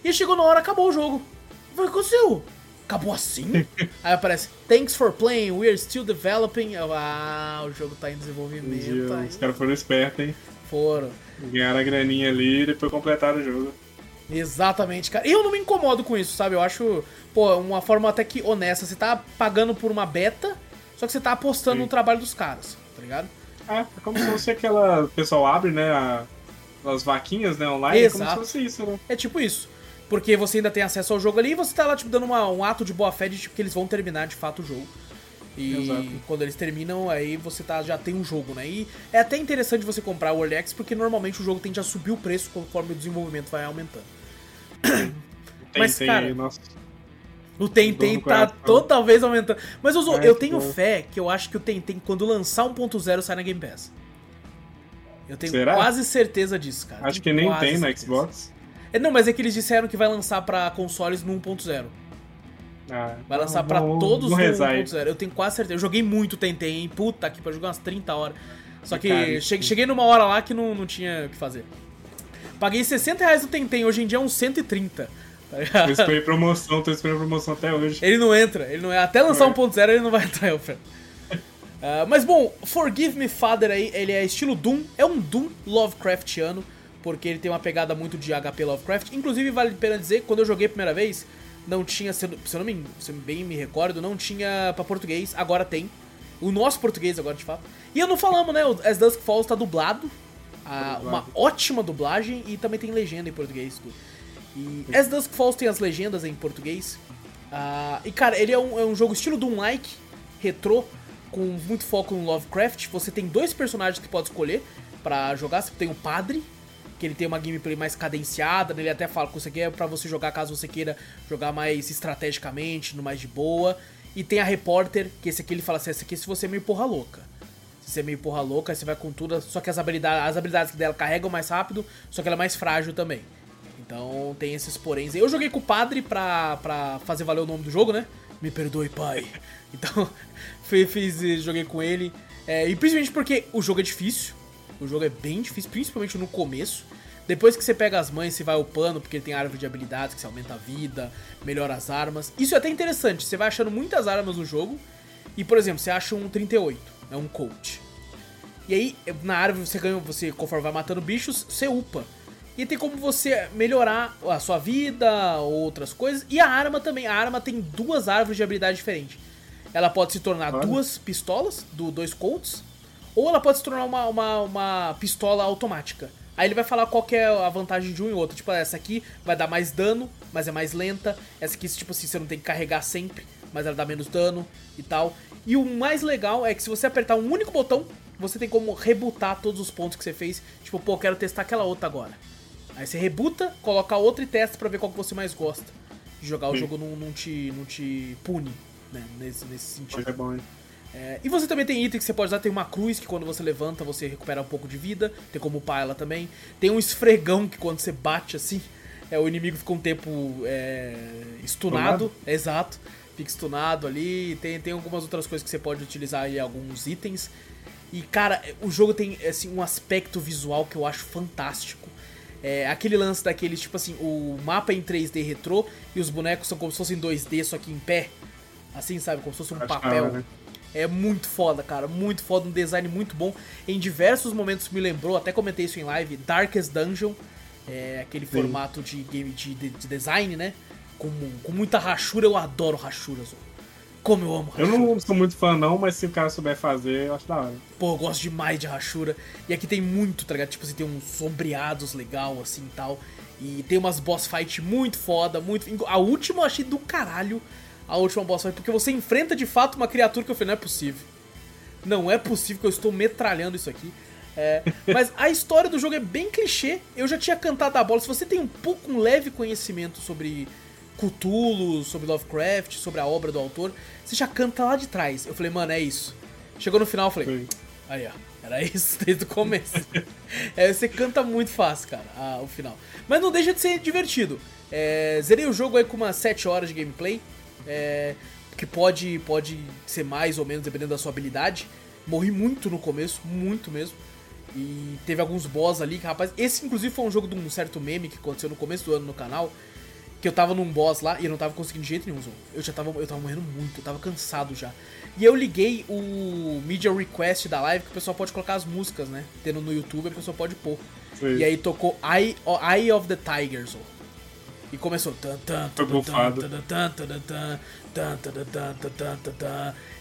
E chegou na hora, acabou o jogo. Eu falei, o que aconteceu? Acabou assim? Aí aparece, thanks for playing, we are still developing. Eu, ah, o jogo tá em desenvolvimento. Os Aí. caras foram espertos, hein? Foram. Ganharam a graninha ali e depois completaram o jogo. Exatamente, cara. Eu não me incomodo com isso, sabe? Eu acho, pô, uma forma até que honesta. Você tá pagando por uma beta, só que você tá apostando Sim. no trabalho dos caras, tá ligado? É, é como se fosse aquela. O pessoal abre, né? A, as vaquinhas, né? Online. É como se Exato. fosse isso, né? É tipo isso. Porque você ainda tem acesso ao jogo ali e você tá lá, tipo, dando uma- um ato de boa fé de tipo, que eles vão terminar de fato o jogo. E Exato. quando eles terminam, aí você tá, já tem um jogo, né? E é até interessante você comprar o Early Access, porque normalmente o jogo tende a subir o preço conforme o desenvolvimento vai aumentando. Tem, Mas, tem, cara, nossa. O Tentem tá toda vez aumentando. Mas Ai, eu que tenho bom. fé que eu acho que o Tentem, quando lançar 1.0, sai na Game Pass. Eu tenho Será? quase certeza disso, cara. Acho que Tenho nem quase tem na certeza. Xbox. É, não, mas é que eles disseram que vai lançar pra consoles no 1.0. Ah, Vai lançar vamos- todos no vamos rezar aí. 1.0. Eu tenho quase certeza. Eu joguei muito Tentem, hein? Puta que pariu, joguei umas 30 horas. Só que Cara, che- cheguei numa hora lá que não, não tinha o que fazer. Paguei 60 reais no Tentem, hoje em dia é uns 130. Tá ligado? esperando promoção, tô esperando promoção até hoje. Ele não entra, ele não é. Até lançar É. 1.0 ele não vai entrar, eu oferta. Ah, mas bom, Forgive Me Father aí, ele é estilo Doom, é um Doom Lovecraftiano, porque ele tem uma pegada muito de HP Lovecraft. Inclusive, vale a pena dizer, quando eu joguei a primeira vez, não tinha, se eu não me, se eu bem me recordo, não tinha pra português, agora tem. O nosso português agora, de fato. E eu não falamos, né, o As Dusk Falls tá dublado, ah, dublado. uma ótima dublagem e também tem legenda em português. Tudo. E As Dusk Falls tem as legendas em português. Ah, e cara, ele é um, é um jogo estilo Doom-like, retrô, com muito foco no Lovecraft. Você tem dois personagens que pode escolher pra jogar. Você tem o Padre, que ele tem uma gameplay mais cadenciada, né? ele até fala que isso aqui é pra você jogar caso você queira jogar mais estrategicamente, no mais de boa. E tem a Repórter, que esse aqui ele fala assim, esse aqui se você é meio porra louca. Se você é meio porra louca, você vai com tudo, só que as habilidades, as habilidades dela carregam mais rápido, só que ela é mais frágil também. Então tem esses poréns. Eu joguei com o padre pra, pra fazer valer o nome do jogo, né? Me perdoe, pai. Então, fiz- joguei com ele. É, e principalmente porque o jogo é difícil. O jogo é bem difícil, principalmente no começo. Depois que você pega as mães, você vai upando, porque tem árvore de habilidades que você aumenta a vida, melhora as armas. Isso é até interessante, você vai achando muitas armas no jogo. E, por exemplo, você acha um 38, é um coach. E aí, na árvore você ganha, você, conforme vai matando bichos, você upa. E tem como você melhorar a sua vida, outras coisas. E a arma também. A arma tem duas árvores de habilidade diferentes. Ela pode se tornar Olha. duas pistolas, do dois Colts, ou ela pode se tornar uma, uma, uma pistola automática. Aí ele vai falar qual que é a vantagem de um e outro. Tipo, essa aqui vai dar mais dano, mas é mais lenta. Essa aqui, tipo assim, você não tem que carregar sempre, mas ela dá menos dano e tal. E o mais legal é que se você apertar um único botão, você tem como rebutar todos os pontos que você fez. Tipo, pô, quero testar aquela outra agora. Aí você rebuta, coloca outra e testa pra ver qual que você mais gosta. De jogar o Sim. jogo não, não, te, não te pune, né? Nesse, nesse sentido. Mas é bom, hein? É, e você também tem item que você pode usar. Tem uma cruz que quando você levanta você recupera um pouco de vida. Tem como upar ela também. Tem um esfregão que quando você bate assim, é, o inimigo fica um tempo é, stunado. Stunado? Exato. Fica stunado ali. Tem, tem algumas outras coisas que você pode utilizar aí, alguns itens. E cara, o jogo tem assim, um aspecto visual que eu acho fantástico. É, aquele lance daqueles, tipo assim, o mapa é em 3D retrô e os bonecos são como se fossem 2D, só que em pé. Assim, sabe? Como se fosse um Acho papel. hora. É muito foda, cara. Muito foda. Um design muito bom. Em diversos momentos me lembrou, até comentei isso em live, Darkest Dungeon. É aquele formato de game de, de- de design, né? Com, com muita rachura. Eu adoro rachuras. Como eu amo Eu rachura. não sou muito fã, não, mas se o cara souber fazer, eu acho da hora. Pô, eu gosto demais de rachura. E aqui tem muito, tá ligado? Tipo assim, tem uns sombreados legal, assim e tal. E tem umas boss fight muito foda, muito. A última eu achei do caralho. A última boss fight, porque você enfrenta de fato uma criatura que eu falei, não é possível. Não é possível que eu estou metralhando isso aqui. É, mas a história do jogo é bem clichê. Eu já tinha cantado a bola. Se você tem um pouco, um leve conhecimento sobre Cthulhu, sobre Lovecraft, sobre a obra do autor, você já canta lá de trás. Eu falei, mano, é isso. Chegou no final, eu falei. Aí, ó. Era isso desde o começo. é, você canta muito fácil, cara, a- o final. Mas não deixa de ser divertido. É, zerei o jogo aí com umas 7 horas de gameplay. É, que pode, pode ser mais ou menos dependendo da sua habilidade. Morri muito no começo, muito mesmo. E teve alguns boss ali que, rapaz. Esse, inclusive, foi um jogo de um certo meme que aconteceu no começo do ano no canal. Que eu tava num boss lá e eu não tava conseguindo de jeito nenhum, Zou. Eu já tava, eu tava morrendo muito, eu tava cansado já. E eu liguei o Media Request da live, que o pessoal pode colocar as músicas, né? Tendo no YouTube, a pessoa pode pôr. Sim. E aí tocou Eye, Eye of the Tiger, Zou. E começou.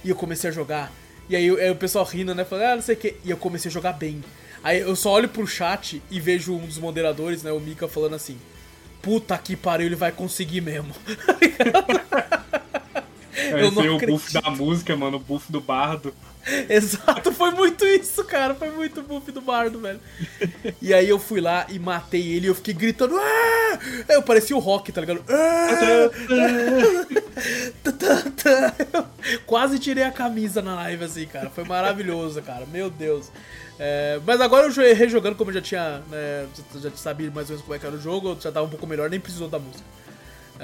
E eu comecei a jogar. E aí, aí o pessoal rindo, né? Falando, ah, não sei o que. E eu comecei a jogar bem. Aí eu só olho pro chat e vejo um dos moderadores, né? O Mika falando assim: Puta que pariu, ele vai conseguir mesmo. eu não o buff da música, mano, o buff do bardo. Exato, foi muito isso, cara. Foi muito buff do bardo, velho. E aí eu fui lá e matei ele e eu fiquei gritando. "Ah!" Eu parecia o rock, tá ligado? "Ah!" Quase tirei a camisa na live, assim, cara. Foi maravilhoso, cara. Meu Deus. É, mas agora eu jo- rejogando, como eu já tinha. Né, já sabia mais ou menos como é que era o jogo, eu já tava um pouco melhor, nem precisou da música.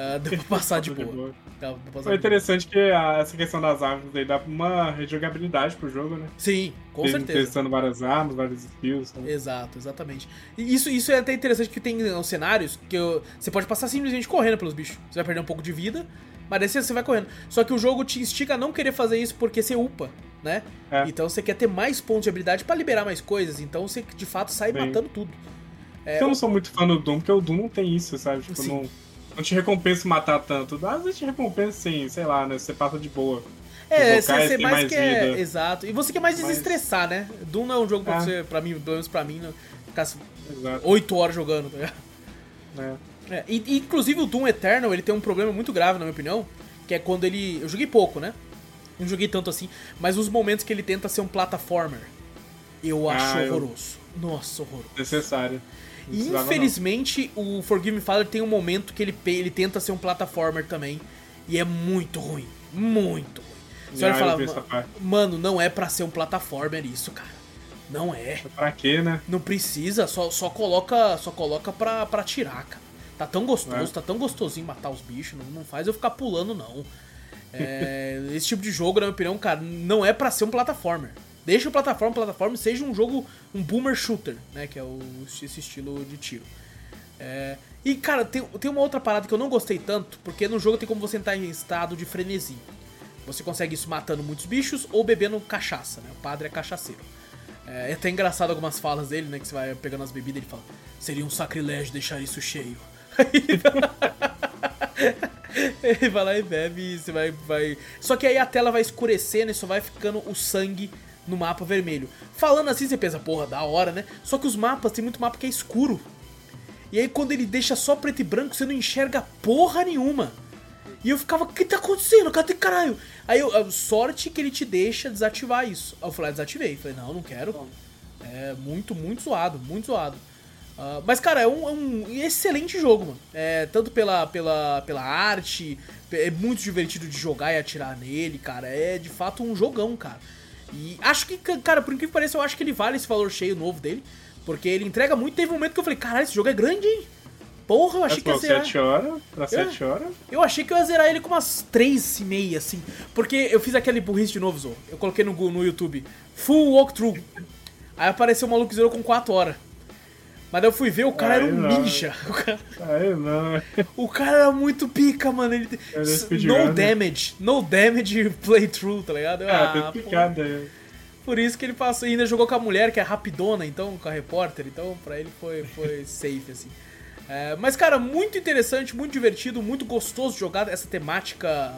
É, deu pra passar de boa. boa. Deu pra passar Foi de boa. interessante que a- essa questão das armas aí dá uma rejogabilidade pro jogo, né? Sim, com Tem- certeza. Testando várias armas, vários skills. sabe? Exato, exatamente. E isso, isso é até interessante que tem os cenários que eu- você pode passar simplesmente correndo pelos bichos. Você vai perder um pouco de vida, mas daí você você vai correndo. Só que o jogo te instiga a não querer fazer isso porque você upa, né? É. Então você quer ter mais pontos de habilidade pra liberar mais coisas. Então você de fato sai Bem. matando tudo. eu não sou muito fã do Doom, porque o Doom não tem isso, sabe? Tipo, Sim. não, não te recompensa matar tanto. Às vezes te recompensa sim, sei lá, né? Você passa de boa. É, você, mais, mais quer. vida. Exato. E você quer mais Mas- desestressar, né? Doom não é um jogo pra É. você, pra mim, pelo menos pra mim, né? ficar Exato. 8 horas jogando, tá ligado? né? É, e, inclusive o Doom Eternal, ele tem um problema muito grave, na minha opinião, que é quando ele... Eu joguei pouco, né? Não joguei tanto assim, mas os momentos que ele tenta ser um plataformer, eu acho Ah, eu- horroroso. Nossa, horroroso. Necessário. E precisava, não. infelizmente, o Forgive Me Father tem um momento que ele, ele tenta ser um plataformer também, e é muito ruim. Muito ruim. Você olha e fala, vi essa "Ma- parte. mano, não é pra ser um plataformer isso, cara. Não é. Pra quê, né? Não precisa, só, só coloca só coloca pra, pra tirar, cara. Tá tão gostoso, É. tá tão gostosinho matar os bichos, não, não faz eu ficar pulando, não. É, esse tipo de jogo, na minha opinião, cara, não é pra ser um plataformer. Deixa o plataforma, plataforma, seja um jogo, um boomer shooter, né? Que é o, esse estilo de tiro. É, e, cara, tem, tem uma outra parada que eu não gostei tanto, porque no jogo tem como você entrar em estado de frenesi. Você consegue isso matando muitos bichos ou bebendo cachaça, né? O padre é cachaceiro. É, é até engraçado algumas falas dele, né? Que você vai pegando as bebidas e ele fala: Seria um sacrilégio deixar isso cheio. ele vai lá e bebe você vai, vai. Só que aí a tela vai escurecendo e só vai ficando o sangue no mapa vermelho. Falando assim, você pensa, porra, da hora, né? Só que os mapas, tem muito mapa que é escuro. E aí quando ele deixa só preto e branco, você não enxerga porra nenhuma. E eu ficava, o que tá acontecendo? Cadê caralho? Aí eu, sorte que ele te deixa desativar isso. Aí eu falei, ah, desativei. Falei, não, não quero. É muito, muito zoado, muito zoado. Ah, mas, cara, é um, é um excelente jogo, mano. É, tanto pela, pela, pela arte, é muito divertido de jogar e atirar nele, cara. É de fato um jogão, cara. E acho que, cara, por incrível que pareça, eu acho que ele vale esse valor cheio novo dele. Porque ele entrega muito. Teve um momento que eu falei, caralho, esse jogo é grande, hein? Porra, eu achei Mas, que ia zerar. 7 horas, pra 7 horas. Eu achei que eu ia zerar ele com umas 3 e meia, assim. Porque eu fiz aquele burrice de novo, Zo. Eu coloquei no, no YouTube. Full walkthrough. Aí apareceu um maluco que zerou com 4 horas. Mas eu fui ver, o cara Aí era um não. ninja. O cara, Aí não. o cara era muito pica, mano. Ele, no speedrunner. damage. No damage playthrough, tá ligado? Eu, Ah, ah, picada aí. Por isso que ele passou. E ainda jogou com a mulher, que é rapidona, então, com a repórter. Então, pra ele foi, foi safe, assim. É, mas, cara, muito interessante, muito divertido, muito gostoso jogar. Essa temática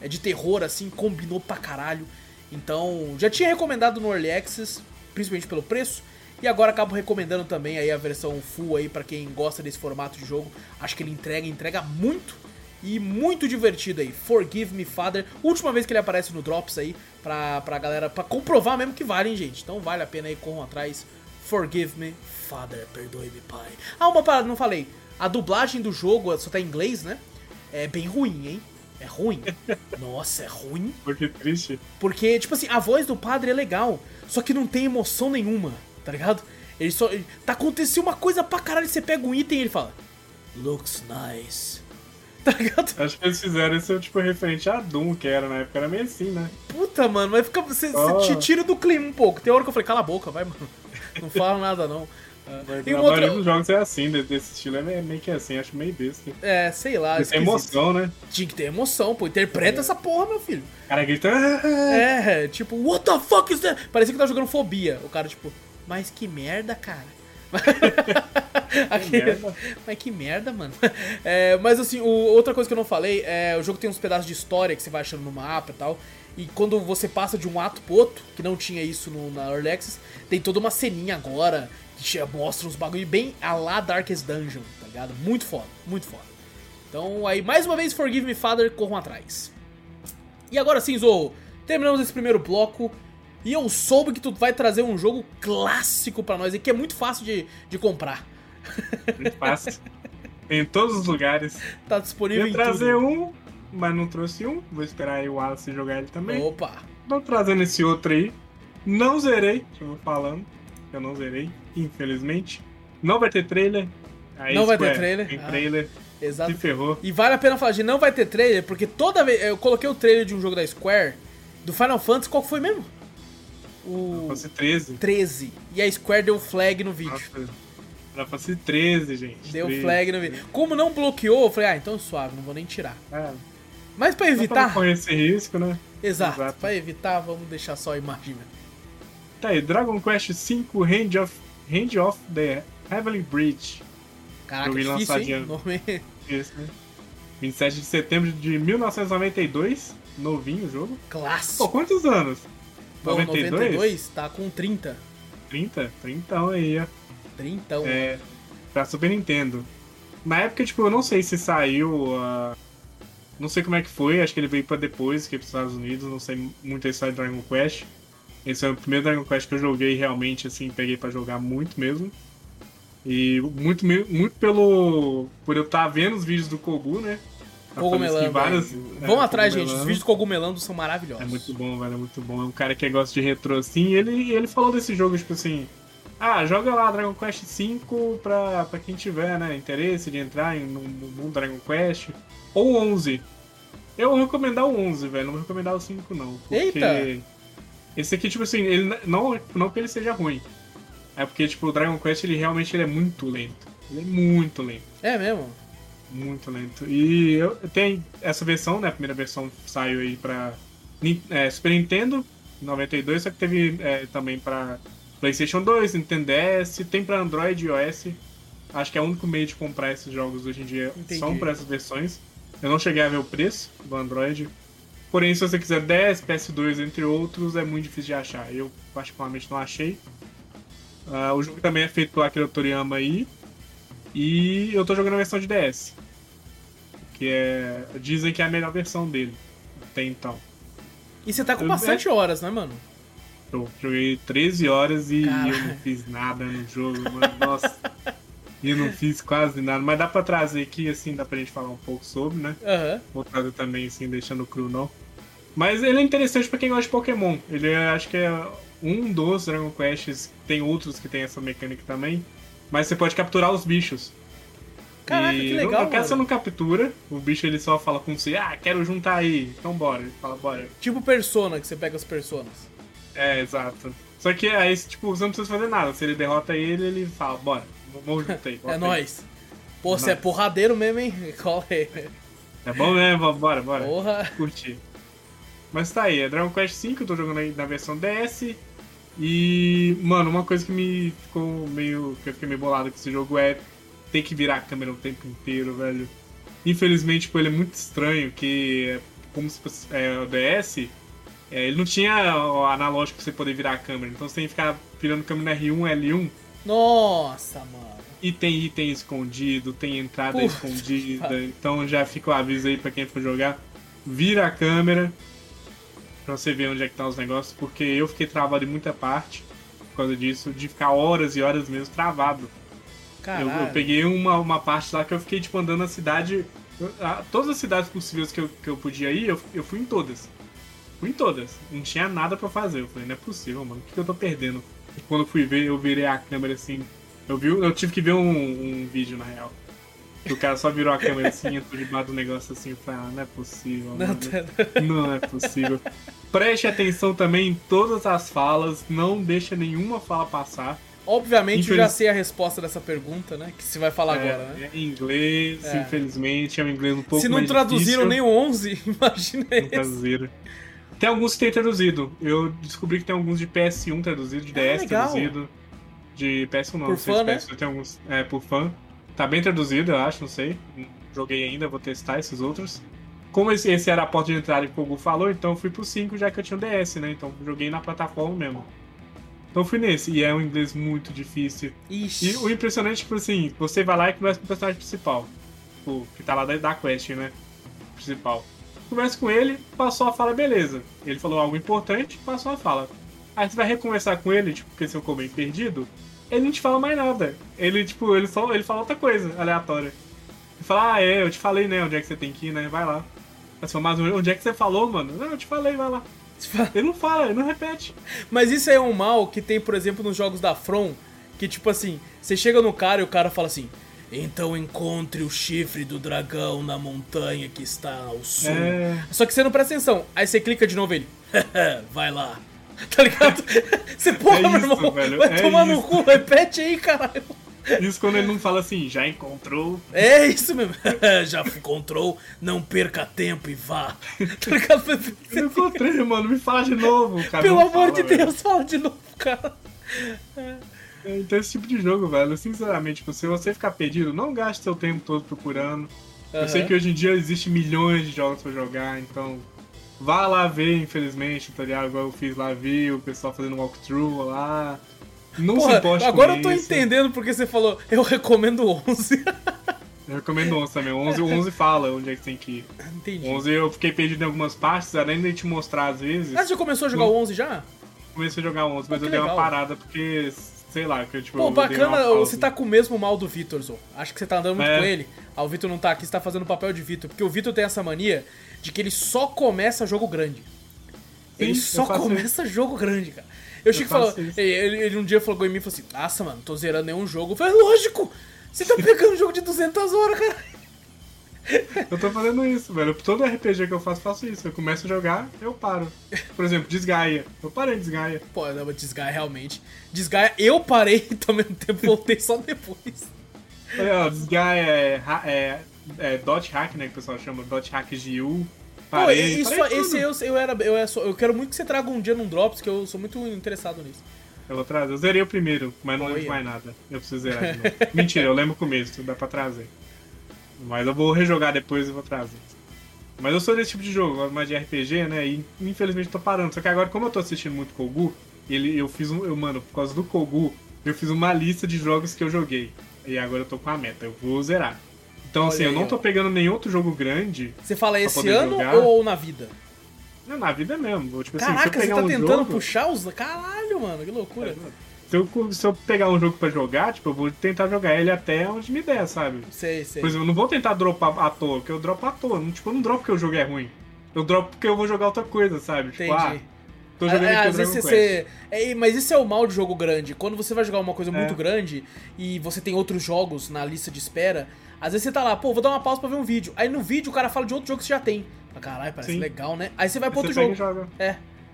é, de terror, assim, combinou pra caralho. Então, já tinha recomendado no Early Access, principalmente pelo preço. E agora acabo recomendando também aí a versão full aí pra quem gosta desse formato de jogo. Acho que ele entrega, entrega muito e muito divertido aí. Forgive Me Father, última vez que ele aparece no Drops aí pra, pra galera, pra comprovar mesmo que vale, hein, gente. Então vale a pena aí, corram atrás. Forgive Me Father, perdoe-me, pai. Ah, uma parada, não falei. A dublagem do jogo só tá em inglês, né? É bem ruim, hein? É ruim. Nossa, é ruim. Porque triste. Porque, tipo assim, a voz do padre é legal, só que não tem emoção nenhuma, tá ligado? Ele só. ele- tá acontecendo uma coisa pra caralho, você pega um item e ele fala. Looks nice. Tá ligado? Acho que eles fizeram isso, tipo, referente a Doom, que era na época, era meio assim, né? Puta, mano, mas fica. Você Oh. te tira do clima um pouco. Tem hora que eu falei, cala a boca, vai, mano. Não fala nada, não. Ah, Mas e a uma maioria outra. dos jogos é assim, de- desse estilo, é meio, que assim, acho meio besta. É, sei lá. Tem esquisito. emoção, né? Tinha que ter emoção, pô. Interpreta essa porra, meu filho. O cara grita. "Ah!" É, tipo, what the fuck is that? Parecia que tá jogando fobia. O cara, tipo, mas que merda, cara. Aquele- merda. Mas que merda, mano. É, mas assim, o- outra coisa que eu não falei é o jogo tem uns pedaços de história que você vai achando no mapa e tal. E quando você passa de um ato pro outro, que não tinha isso no, na Early Access, tem toda uma ceninha agora que mostra uns bagulho bem a lá Darkest Dungeon, tá ligado? Muito foda, muito foda. Então aí, mais uma vez, Forgive Me Father, corram atrás. E agora sim, Zou, terminamos esse primeiro bloco. E eu soube que tu vai trazer um jogo clássico pra nós e que é muito fácil de, de comprar. Muito fácil. Em todos os lugares. Tá disponível em trazer tudo. um, mas não trouxe um. Vou esperar aí o Wallace jogar ele também. Opa! Tô trazendo esse outro aí. Não zerei, já vou falando. Eu não zerei, infelizmente. Não vai ter trailer. Aí, Não vai ter trailer? Tem Ah. trailer. Exato. Se ferrou. E vale a pena falar de não vai ter trailer, porque toda vez. Eu coloquei o trailer de um jogo da Square, do Final Fantasy, qual foi mesmo? O Fosse 13. 13. E a Square deu flag no vídeo. Nossa, Era pra ser 13, gente. Deu 13. flag no vídeo. Como não bloqueou, eu falei, ah, então suave, não vou nem tirar. É, Mas pra pra não evitar. correr esse risco, né? Exato, Exato. pra evitar, vamos deixar só a imagem. Tá aí, Dragon Quest V Hand of, Hand of the Heavenly Bridge. Caraca, Joguei difícil, hein? lançadinho. Nome... Esse, né? 27 de setembro de 1992. Novinho o jogo. Pô, Clássico. quantos anos? Pô, 92? 92 tá com 30. 30? 30 aí, ó. 30. É, pra Super Nintendo. Na época, tipo, eu não sei se saiu. ah, não sei como é que foi, acho que ele veio pra depois, que é pros Estados Unidos, não sei muito a história de Dragon Quest. Esse é o primeiro Dragon Quest que eu joguei realmente, assim, peguei pra jogar muito mesmo. E muito, muito pelo. por eu estar vendo os vídeos do Kogu, né? Tá Cogumelando. é, Vão atrás, gente. Os vídeos do Cogumelando são maravilhosos. É muito bom, velho, é muito bom. É um cara que gosta de retrô assim. E ele, ele falou desse jogo, tipo assim. Ah, joga lá Dragon Quest V pra, pra quem tiver, né, interesse de entrar em, no, no mundo Dragon Quest. Ou 11. Eu vou recomendar o 11, velho. Não vou recomendar o 5, não. Porque Eita! Esse aqui, tipo assim, ele não, não que ele seja ruim. É porque, tipo, o Dragon Quest, ele realmente ele é muito lento. Ele é muito lento. É mesmo? Muito lento. E eu tem essa versão, né? A primeira versão saiu aí pra é, Super Nintendo, em 92, só que teve é, também pra PlayStation 2, Nintendo DS, tem pra Android e iOS. Acho que é o único meio de comprar esses jogos hoje em dia Entendi. são por essas versões. Eu não cheguei a ver o preço do Android. Porém, se você quiser 10, PS2, entre outros, é muito difícil de achar. Eu, particularmente, não achei. Ah, o jogo também é feito pelo Akira Toriyama aí. E eu tô jogando a versão de DS. Que é. Dizem que é a melhor versão dele. Até então. E você tá com Eu- bastante horas, né, mano? Eu joguei 13 horas e Caralho. eu não fiz nada no jogo, mano. Nossa. E eu não fiz quase nada. Mas dá pra trazer aqui, assim, dá pra gente falar um pouco sobre, né? Aham. Vou trazer também, assim, deixando cru não. Mas ele é interessante pra quem gosta de Pokémon. Ele é, acho que é um dos Dragon Quests. Tem outros que tem essa mecânica também. Mas você pode capturar os bichos. Caraca, E que legal, No caso, você não captura. O bicho ele só fala com você: Ah, quero juntar aí. Então bora. Ele fala: Bora. Tipo Persona, que você pega as personas. É, exato. Só que aí, tipo, você não precisa fazer nada. Se ele derrota ele, ele fala: Bora, Vamos junto aí. É nóis. Pô, você é porradeiro mesmo, hein? Cola aí. É bom mesmo, bora, bora. Porra. Curtir. Mas tá aí, é Dragon Quest V, eu tô jogando aí na versão DS. E, mano, uma coisa que me ficou meio. que eu fiquei meio bolado com esse jogo é ter que virar a câmera o tempo inteiro, velho. Infelizmente, tipo, ele é muito estranho, que é como se fosse é, o DS, é, ele não tinha o analógico pra você poder virar a câmera, então você tem que ficar virando câmera R1, L1. Nossa, mano. E tem item escondido, tem entrada escondida, então já fica o aviso aí pra quem for jogar. Vira a câmera pra você ver onde é que tá os negócios, porque eu fiquei travado em muita parte por causa disso, de ficar horas e horas mesmo travado. Eu, eu, peguei uma, uma parte lá que eu fiquei, tipo, andando na cidade. a, todas as cidades possíveis que eu, que eu podia ir, eu, eu fui em todas. Fui em todas. Não tinha nada pra fazer. Eu falei, não é possível, mano. O que, que eu tô perdendo? E quando eu fui ver, eu virei a câmera assim. Eu, vi, eu tive que ver um, um vídeo, na real. O cara só virou a câmera assim, entrou debaixo do negócio assim. Eu falei, ah, não é possível, Não, tá- Não é possível. Preste atenção também em todas as falas. Não deixa nenhuma fala passar. Obviamente eu Infeliz- já sei a resposta dessa pergunta, né? Que você vai falar É, agora, né? é em inglês, É. infelizmente, é um inglês um pouco Se não mais traduziram difícil. nem o 11, imagina Não esse. traduziram. Tem alguns que tem traduzido. Eu descobri que tem alguns de PS1 traduzido, de Ah, DS legal. traduzido. De PS1 não, Por não sei fã, se né? PS1 tem alguns. É, por fã. Tá bem traduzido, eu acho, não sei. Não Joguei ainda, vou testar esses outros. Como esse, esse era a porta de entrada que o Google falou, então eu fui pro 5 já que eu tinha o DS, né? Então joguei na plataforma mesmo. Então fui nesse, e é um inglês muito difícil. Ixi. E o impressionante, tipo assim, você vai lá e começa com o personagem principal. Tipo, que tá lá da, da quest, né? Principal. Começa com ele, passou a fala, beleza. Ele falou algo importante, passou a fala. Aí você vai recomeçar com ele, tipo, porque você ficou meio perdido, ele não te fala mais nada. Ele, tipo, ele só ele fala outra coisa, aleatória. Ele fala, ah, é, eu te falei, né, onde é que você tem que ir, né? Vai lá. Fala, mas onde é que você falou, mano? Não, eu te falei, vai lá. Ele não fala, ele não repete. Mas isso aí é um mal que tem, por exemplo, nos jogos da From, que tipo assim, você chega no cara e o cara fala assim: Então encontre o chifre do dragão na montanha que está ao sul. É. Só que você não presta atenção. Aí você clica de novo ele. vai lá. Tá ligado? Você, porra, É meu irmão, velho, vai é tomar no isso. cu, repete aí, caralho. Isso quando ele não fala assim, já encontrou. É isso mesmo. Já encontrou, não perca tempo e vá. Tá ligado? Eu encontrei, mano, me fala de novo. Cara Pelo amor fala, de velho. Deus, fala de novo, cara. Então, esse tipo de jogo, velho, sinceramente, tipo, se você ficar perdido, não gaste seu tempo todo procurando. Eu sei que hoje em dia existe milhões de jogos pra jogar, então vá lá ver, infelizmente, tutorial igual eu fiz lá, vi o pessoal fazendo walkthrough lá. Não se Porra, importe agora eu tô isso. entendendo porque você falou, eu recomendo o 11. Eu recomendo 11 também. O 11, o 11 fala onde é que tem que ir. Entendi. O 11 eu fiquei perdido em algumas partes, além de te mostrar às vezes. Ah, você começou a jogar o 11 já? Comecei a jogar 11, mas Pô, eu que dei uma legal. parada porque, sei lá, que eu tipo. Pô, eu bacana, você tá com o mesmo mal do Vitor, Zô. Acho que você tá andando muito É. com ele. Ah, o Vitor não tá aqui, você tá fazendo o papel de Vitor. Porque o Vitor tem essa mania de que ele só começa jogo grande. Ele Sim, só eu faço começa jogo grande, cara. Eu chego e faço falo, isso. ele, ele um dia falou em mim e falou assim: Nossa, mano, tô zerando nenhum jogo. Eu falei, lógico! Você tá pegando um jogo de 200 horas, cara. Eu tô fazendo isso, velho. Todo RPG que eu faço, faço isso. Eu começo a jogar, eu paro. Por exemplo, Desgaia. Eu parei em Desgaia. Pô, não, Desgaia realmente. Desgaia, eu parei e ao mesmo tempo voltei só depois. Ó, Desgaia é, é, é dot hack, né? Que o pessoal chama dot hack GU. Pô, Parei, isso, parei esse tudo. eu, eu era. Eu, era só- eu quero muito que você traga um dia num Drops, que eu sou muito interessado nisso. Eu vou trazer. Eu zerei o primeiro, mas não lembro de Olha. mais nada. Eu preciso zerar de novo. Mentira, eu lembro o começo, dá pra trazer. Mas eu vou rejogar depois e vou trazer. Mas eu sou desse tipo de jogo, eu gosto mais de RPG, né? E infelizmente tô parando. Só que agora, como eu tô assistindo muito Kogu, ele, eu fiz um. Eu, mano, por causa do Kogu, eu fiz uma lista de jogos que eu joguei. E agora eu tô com a meta, eu vou zerar. Então, Olha assim, eu aí, não ó. tô pegando nenhum outro jogo grande. Você fala esse ano jogar. ou na vida? Não, na vida mesmo. Tipo assim, eu Caraca, você pegar tá um tentando jogo, puxar os. Caralho, mano, que loucura. Se eu, se eu pegar um jogo pra jogar, tipo, eu vou tentar jogar ele até onde me der, sabe? Sei, sei. Por exemplo, eu não vou tentar dropar à toa, porque eu dropo à toa. Não, tipo, eu não dropo porque o jogo é ruim. Eu dropo porque eu vou jogar outra coisa, sabe? Tipo, ah, Entendi. tô jogando É, aqui às vezes você. É, mas isso é o mal de jogo grande. Quando você vai jogar uma coisa muito É. grande e você tem outros jogos na lista de espera, às vezes você tá lá, pô, vou dar uma pausa pra ver um vídeo. Aí no vídeo o cara fala de outro jogo que você já tem. Ah, Caralho, parece Sim. legal, né? Aí você vai pro outro jogo. joga.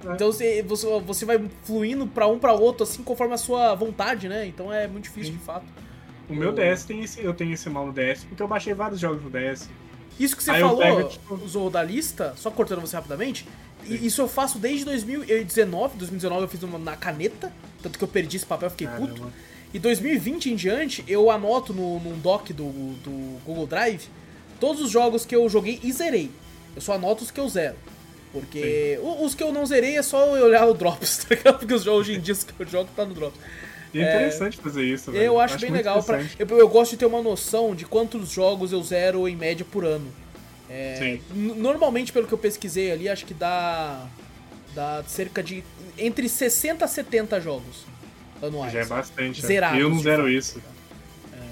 É. Então você, você, você vai fluindo pra um pra outro, assim, conforme a sua vontade, né? Então é muito difícil, Sim. de fato. O meu DS tem esse. Eu tenho esse mal no DS, porque eu baixei vários jogos no DS. Isso que você Aí falou, pego, tipo- usou da lista, só cortando você rapidamente, e isso eu faço desde 2019. 2019 eu fiz uma na caneta, tanto que eu perdi esse papel, fiquei puto. Caramba. E 2020 em diante, eu anoto no, num doc do, do Google Drive todos os jogos que eu joguei e zerei. Eu só anoto os que eu zero. Porque os que eu não zerei é só eu olhar o Drops, tá ligado? Porque os jogos hoje em dia os que eu jogo tá no Drops. E é interessante fazer isso, velho. Eu acho, bem muito legal. Pra, eu, eu gosto de ter uma noção de quantos jogos eu zero em média por ano. É, Normalmente, pelo que eu pesquisei ali, acho que dá, dá cerca de entre 60 a 70 jogos anuais. Já é bastante. é. Zerados, Eu não de zero fato. isso.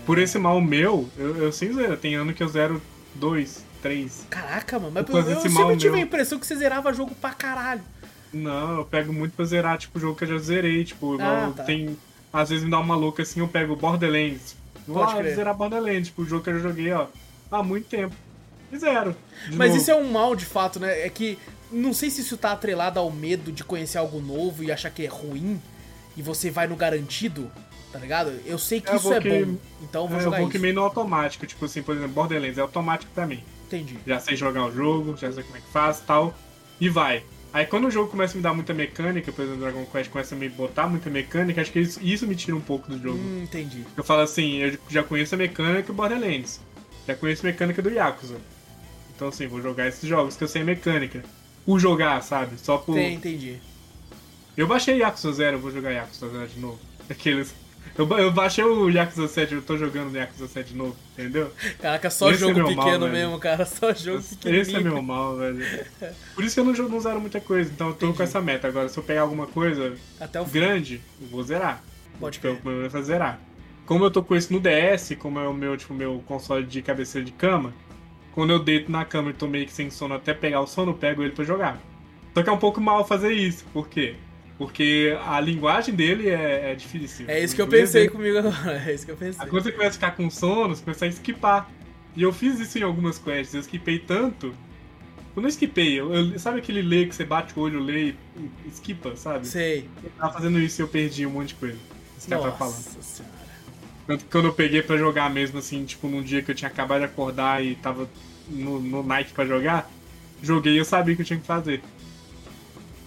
Por esse mal meu, eu, eu sim zero. Tem ano que eu zero dois, três. Caraca, mano, mas eu, desse sempre tive meu. a impressão que você zerava jogo pra caralho. Não, eu pego muito pra zerar, tipo, jogo que eu já zerei. Tipo, Ah, tá. tem. Às vezes me dá uma louca assim, eu pego Borderlands. Vou crer. zerar Borderlands, tipo, o jogo que eu já joguei, ó, há muito tempo. E zero. Mas novo. isso é um mal de fato, né? É que não sei se isso tá atrelado ao medo de conhecer algo novo e achar que é ruim e você vai no garantido, tá ligado? Eu sei que Eu isso é que- bom, então eu vou É, eu jogar vou isso. que meio no automático. Tipo assim, por exemplo, Borderlands é automático pra mim. Entendi. Já sei jogar o jogo, já sei como é que faz e tal. E vai. Aí quando o jogo começa a me dar muita mecânica, por exemplo, Dragon Quest começa a me botar muita mecânica, acho que isso, isso me tira um pouco do jogo. Hum, entendi. Eu falo assim, eu já conheço a mecânica do Borderlands. Já conheço a mecânica do Yakuza. Então assim, vou jogar esses jogos que eu sei a mecânica. Por jogar, sabe? Só por. Tem, entendi. Eu baixei Yakuza Zero, vou jogar Yakuza Zero de novo. Aqueles. Eu, eu baixei o Yakuza 7, eu tô jogando o Yakuza 7 de novo, entendeu? Caraca, só Esse é jogo meu pequeno mal, mesmo, cara. Só jogo pequeno. Esse é meu mal, velho. Por isso que eu não, não zero muita coisa, então eu tô Entendi. com essa meta. Agora, se eu pegar alguma coisa Até o fim. grande, eu vou zerar. Pode crer. meu vai zerar. Como eu tô com isso no DS, como é o meu, tipo, meu console de cabeceira de cama, quando eu deito na cama e tô meio que sem sono até pegar o sono, eu pego ele pra jogar. Só que é um pouco mal fazer isso. Por quê? Porque a linguagem dele é, é difícil. É isso que eu pensei dele- comigo agora. É isso que eu pensei. Aí Quando você começa a ficar com sono, você começa a esquipar. E eu fiz isso em algumas quests. Eu esquipei tanto. Eu não esquipei. Eu, eu- sabe aquele lê que você bate o olho, lê e esquipa, sabe? Sei. Eu tava fazendo isso e eu perdi um monte de coisa. Cara tá falando. Nossa senhora. Tanto que quando eu peguei pra jogar mesmo, assim, tipo, num dia que eu tinha acabado de acordar e tava no, no Nike pra jogar, joguei e eu sabia o que eu tinha que fazer.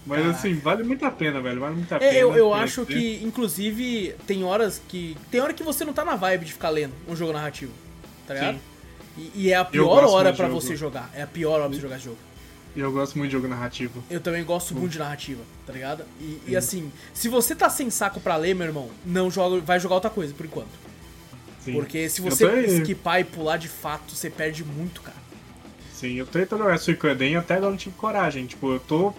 Mas Caraca. assim, vale muito a pena, velho. Vale muito a pena. É, eu, eu acho que, inclusive, tem horas que. Tem hora que você não tá na vibe de ficar lendo um jogo narrativo. Tá ligado? Sim. E, e é a pior hora jogo. você jogar. É a pior hora pra você jogar esse jogo. E eu gosto muito de jogo narrativo. Eu também gosto muito de narrativa, tá ligado? E, e assim, se você tá sem saco pra ler, meu irmão, não joga, vai jogar outra coisa por enquanto. Sim. Porque se você esquipar e pular de fato, você perde muito, cara. Sim, eu tô tentando jogar Suicoden e até agora não tive coragem. Tipo, eu tô.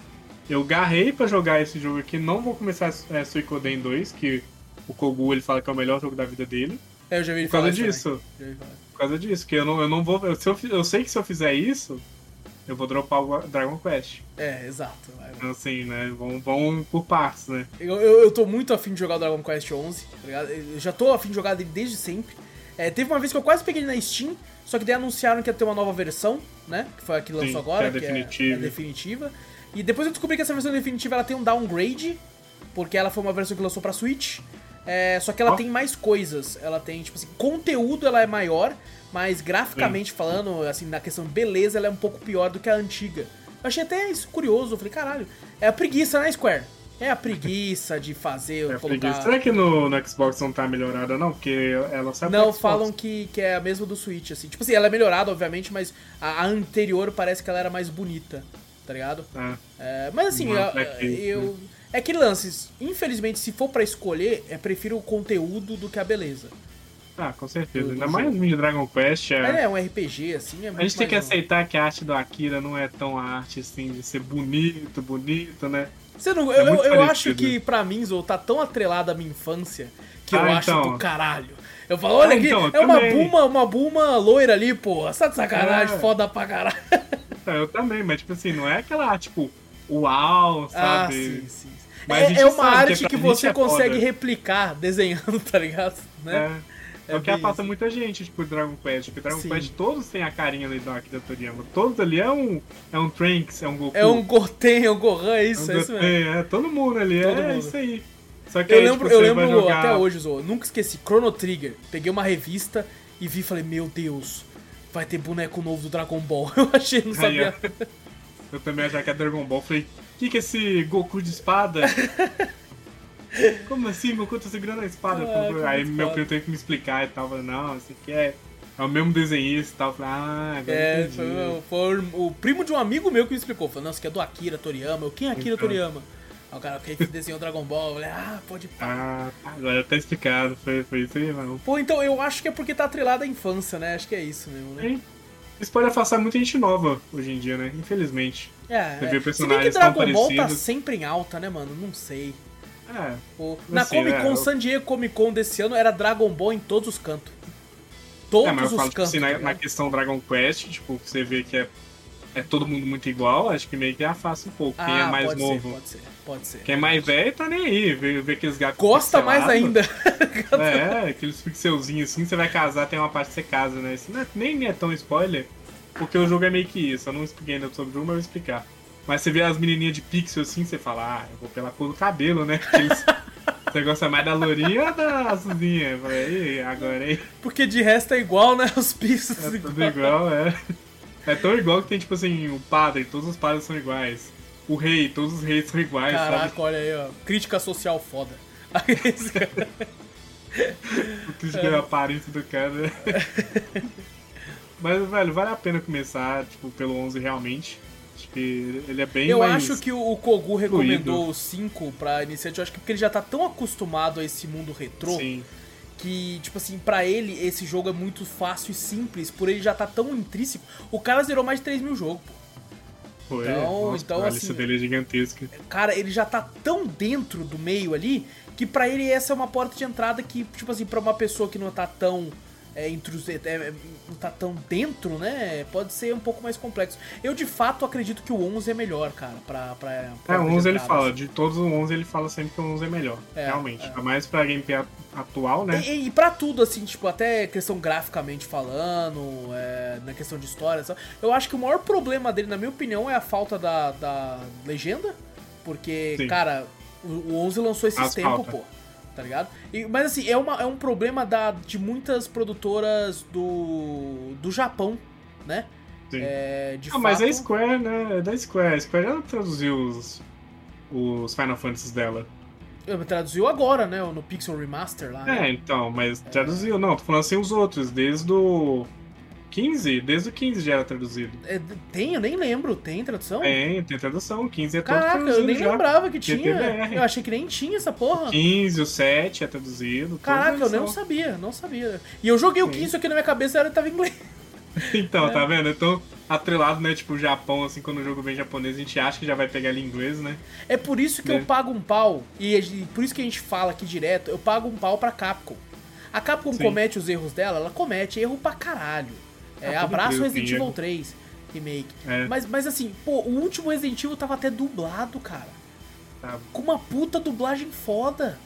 Eu garrei pra jogar esse jogo aqui, não vou começar é, Suicoden 2, que o Kogu ele fala que é o melhor jogo da vida dele. É, eu já vi ele Por causa disso. Por causa disso, que eu não, eu não vou. Eu, se eu, eu sei que se eu fizer isso, eu vou dropar o Dragon Quest. É, exato. Então, assim, né? Vão, vão por partes, né? Eu, eu, eu tô muito afim de jogar o Dragon Quest 11, tá ligado? Eu já tô afim de jogar dele desde sempre. É, teve uma vez que eu quase peguei ele na Steam, só que daí anunciaram que ia ter uma nova versão, né? Que foi a que lançou Sim, agora, que é a que definitiva. é a definitiva. E depois eu descobri que essa versão definitiva ela tem um downgrade, porque ela foi uma versão que lançou pra Switch. É, só que ela Ó. tem mais coisas. Ela tem, tipo assim, conteúdo ela é maior, mas graficamente falando, assim, na questão de beleza, ela é um pouco pior do que a antiga. Eu achei até isso curioso, eu falei, caralho, é a preguiça, né, Square? É a preguiça de fazer, É, colocar... preguiça. Será que no, no Xbox não tá melhorada, não? Porque ela pro Não, falam que, que é a mesma do Switch, assim. Tipo assim, ela é melhorada, obviamente, mas a, a anterior parece que ela era mais bonita, tá ligado? Ah, É, mas assim, Não, eu, é que- eu- É que lances, infelizmente, se for pra escolher, é prefiro o conteúdo do que a beleza. ah, com certeza. Do- Ainda do mais jogo. no de Dragon Quest. É... Mas é um RPG, assim, é A gente tem que um- aceitar que a arte do Akira não é tão a arte assim, de ser bonito, bonito, né? Você não, É eu, muito eu acho que pra mim, Zou, tá tão atrelada à minha infância que eu Ah, acho então. do caralho. Eu falo, olha Ah, aqui, então, é uma buma, uma buma loira ali, porra. Você tá de sacanagem, É. foda pra caralho. Então, eu também, mas tipo assim, não é aquela arte, tipo, uau, Ah, sabe? sim, sim. Mas É, é uma que arte que, gente você é consegue foda. replicar desenhando, tá ligado? Né? É. É o que afasta muita gente, tipo, Dragon Quest. Porque Dragon Sim. Quest todos têm a carinha ali do Akira Toriyama. Todos ali é um, é um Trunks, é um Goku. É um Goten, é um Gohan, é isso, é é um isso mesmo. É todo mundo ali, Todo é mundo. isso aí. Só que Eu aí, lembro, tipo, eu lembro jogar- até hoje, Zo, nunca esqueci, Chrono Trigger. Peguei uma revista e vi e falei, meu Deus, vai ter boneco novo do Dragon Ball. Eu achei, não Aí, sabia. ó. Eu também achava que era Dragon Ball. Falei, o que, que é esse Goku de espada? Como assim? Goku tá segurando a espada? Ah, aí meu primo teve que me explicar e tal. Falei, não, esse aqui é, é o mesmo desenhista e tal. Falei, ah, agora É, foi, foi o primo de um amigo meu que me explicou. Falou, não, isso aqui é do Akira Toriyama. Eu, quem é Akira Então. Toriyama? O cara, que desenhou Dragon Ball? Eu falei, ah, pode pá. Ah, agora tá explicado. Foi, foi isso aí, mano. Pô, então eu acho que é porque tá atrelado à infância, né? Acho que é isso mesmo, né? Isso pode afastar muita gente nova hoje em dia, né? Infelizmente. É, Você é. vê Se bem que personagens Dragon Ball tá sempre em alta, né, mano? Não sei. É, Não na sei, Comic né? Con, Eu- San Diego Comic Con desse ano era Dragon Ball em todos os cantos. Todos é mas eu os falo, tipo cantos. assim, tá na, na ligado? questão Dragon Quest, tipo, você vê que é, é todo mundo muito igual, acho que meio que afasta um pouco. Quem é Ah, mais pode novo. Ser, pode ser, pode ser. Quem é mais velho tá nem aí, vê, vê aqueles gatos Gosta mais ainda. É, aqueles pixelzinhos assim, você vai casar, tem uma parte que você casa, né? Isso é- nem é tão spoiler, porque o jogo é meio que isso. Eu não expliquei ainda sobre o jogo, mas eu vou explicar. Mas você vê as menininhas de pixel assim, você fala, ah, eu vou pela cor do cabelo, né? Eles- você gosta mais da lourinha ou da azulzinha? Eu falei, "Ih, agora, hein? Porque de resto é igual, né? Os É tudo igual. igual, é. É tão igual que tem, tipo assim, o padre, todos os padres são iguais. O rei, todos os reis são iguais, sabe? Caraca, olha aí, ó. Crítica social foda. O que é a aparência do cara. Mas, velho, vale a pena começar, tipo, pelo 11 realmente. Acho que ele é bem Eu acho que o Kogu recomendou o 5 pra iniciante, eu acho que porque ele já tá tão acostumado a esse mundo retrô Sim. Que, tipo assim, pra ele esse jogo é muito fácil e simples, por ele já tá tão intrínseco. O cara zerou mais de 3 mil jogos, pô. Foi, Então- nossa, então, a assim, lista dele é gigantesca. Cara, ele já tá tão dentro do meio ali que pra ele essa é uma porta de entrada que, tipo assim, pra uma pessoa que não tá tão é, é, é, não tá tão dentro, né? Pode ser um pouco mais complexo. Eu de fato acredito que o 11 é melhor, cara, pra. pra, É, pra o 11 ele fala, assim. de todos os 11 ele fala sempre que o 11 é melhor, É, realmente. é. Mais pra gameplay atual, né? E, e, pra tudo, assim, tipo, até questão graficamente falando, é, na questão de história, sabe? eu acho que o maior problema dele, na minha opinião, é a falta da, da legenda. Porque, Sim. cara, o, o 11 lançou esses tempos, pô. Tá ligado? E- mas assim, é, uma, é um problema da, de muitas produtoras do, do Japão, né? Sim. É, de Ah, mas fato, a Square, né? É da Square. A Square já traduziu os, os Final Fantasies dela. traduziu agora, né? No Pixel Remaster lá. né? É, então, mas traduziu. Não, tô falando assim os outros, desde o 15, desde o 15 já era traduzido. É, tem, eu nem lembro. Tem tradução? Tem, tem tradução, 15 é todo Caraca, eu traduzido nem já. lembrava que tinha. Eu achei que nem tinha essa porra. 15, o 7 é traduzido. Caraca, eu não sabia, não sabia. E eu joguei o Sim. 15, só que na minha cabeça era tava em inglês. Então, É. tá vendo? Então, atrelado, né? Tipo, o Japão, assim, quando o jogo vem japonês, a gente acha que já vai pegar ali em inglês, né? É por isso que Né? eu pago um pau, e por isso que a gente fala aqui direto, eu pago um pau pra Capcom. A Capcom Sim. comete os erros dela, ela comete erro pra caralho. É, Ah, abraço Resident Evil erro. 3 Remake. É. Mas, mas assim, pô, o último Resident Evil tava até dublado, cara. Tá. Com uma puta dublagem foda.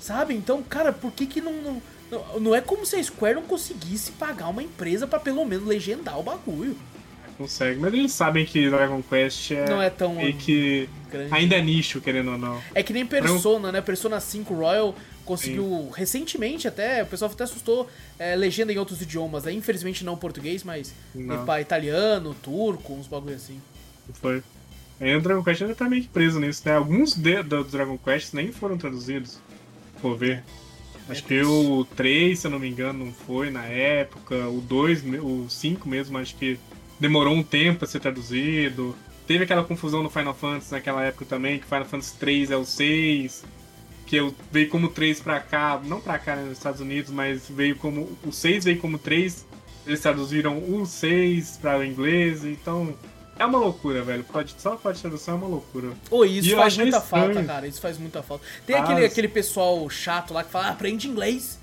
Sabe? Então, cara, por que que não. Não, não- não é como se a Square não conseguisse pagar uma empresa pra pelo menos legendar o bagulho. Consegue. Mas eles sabem que Dragon Quest é, Não é tão meio que grande. ainda é nicho, querendo ou não. É que nem Persona, né? Persona 5 Royal conseguiu recentemente até, o pessoal até assustou é, legenda em outros idiomas, né? Infelizmente não português, mas Não. italiano, turco, uns bagulho assim. Foi. Aí o Dragon Quest ainda tá meio que preso nisso, né? Alguns de, dos Dragon Quests nem foram traduzidos. Vou ver. Acho que o 3, se eu não me engano, não foi na época. O 2, me- o 5 mesmo, acho que demorou um tempo pra ser traduzido. Teve aquela confusão no Final Fantasy naquela época também, que Final Fantasy 3 é o 6. Que eu, veio como 3 pra cá, não pra cá né, nos Estados Unidos, mas veio como. O 6 veio como 3. Eles traduziram o 6 pra o inglês, então. É uma loucura, velho. Pode, só pode tradução é uma loucura. Ô, isso E faz muita estranho. falta, cara. Isso faz muita falta. Tem Faz. aquele, aquele pessoal chato lá que fala, ah, aprende inglês.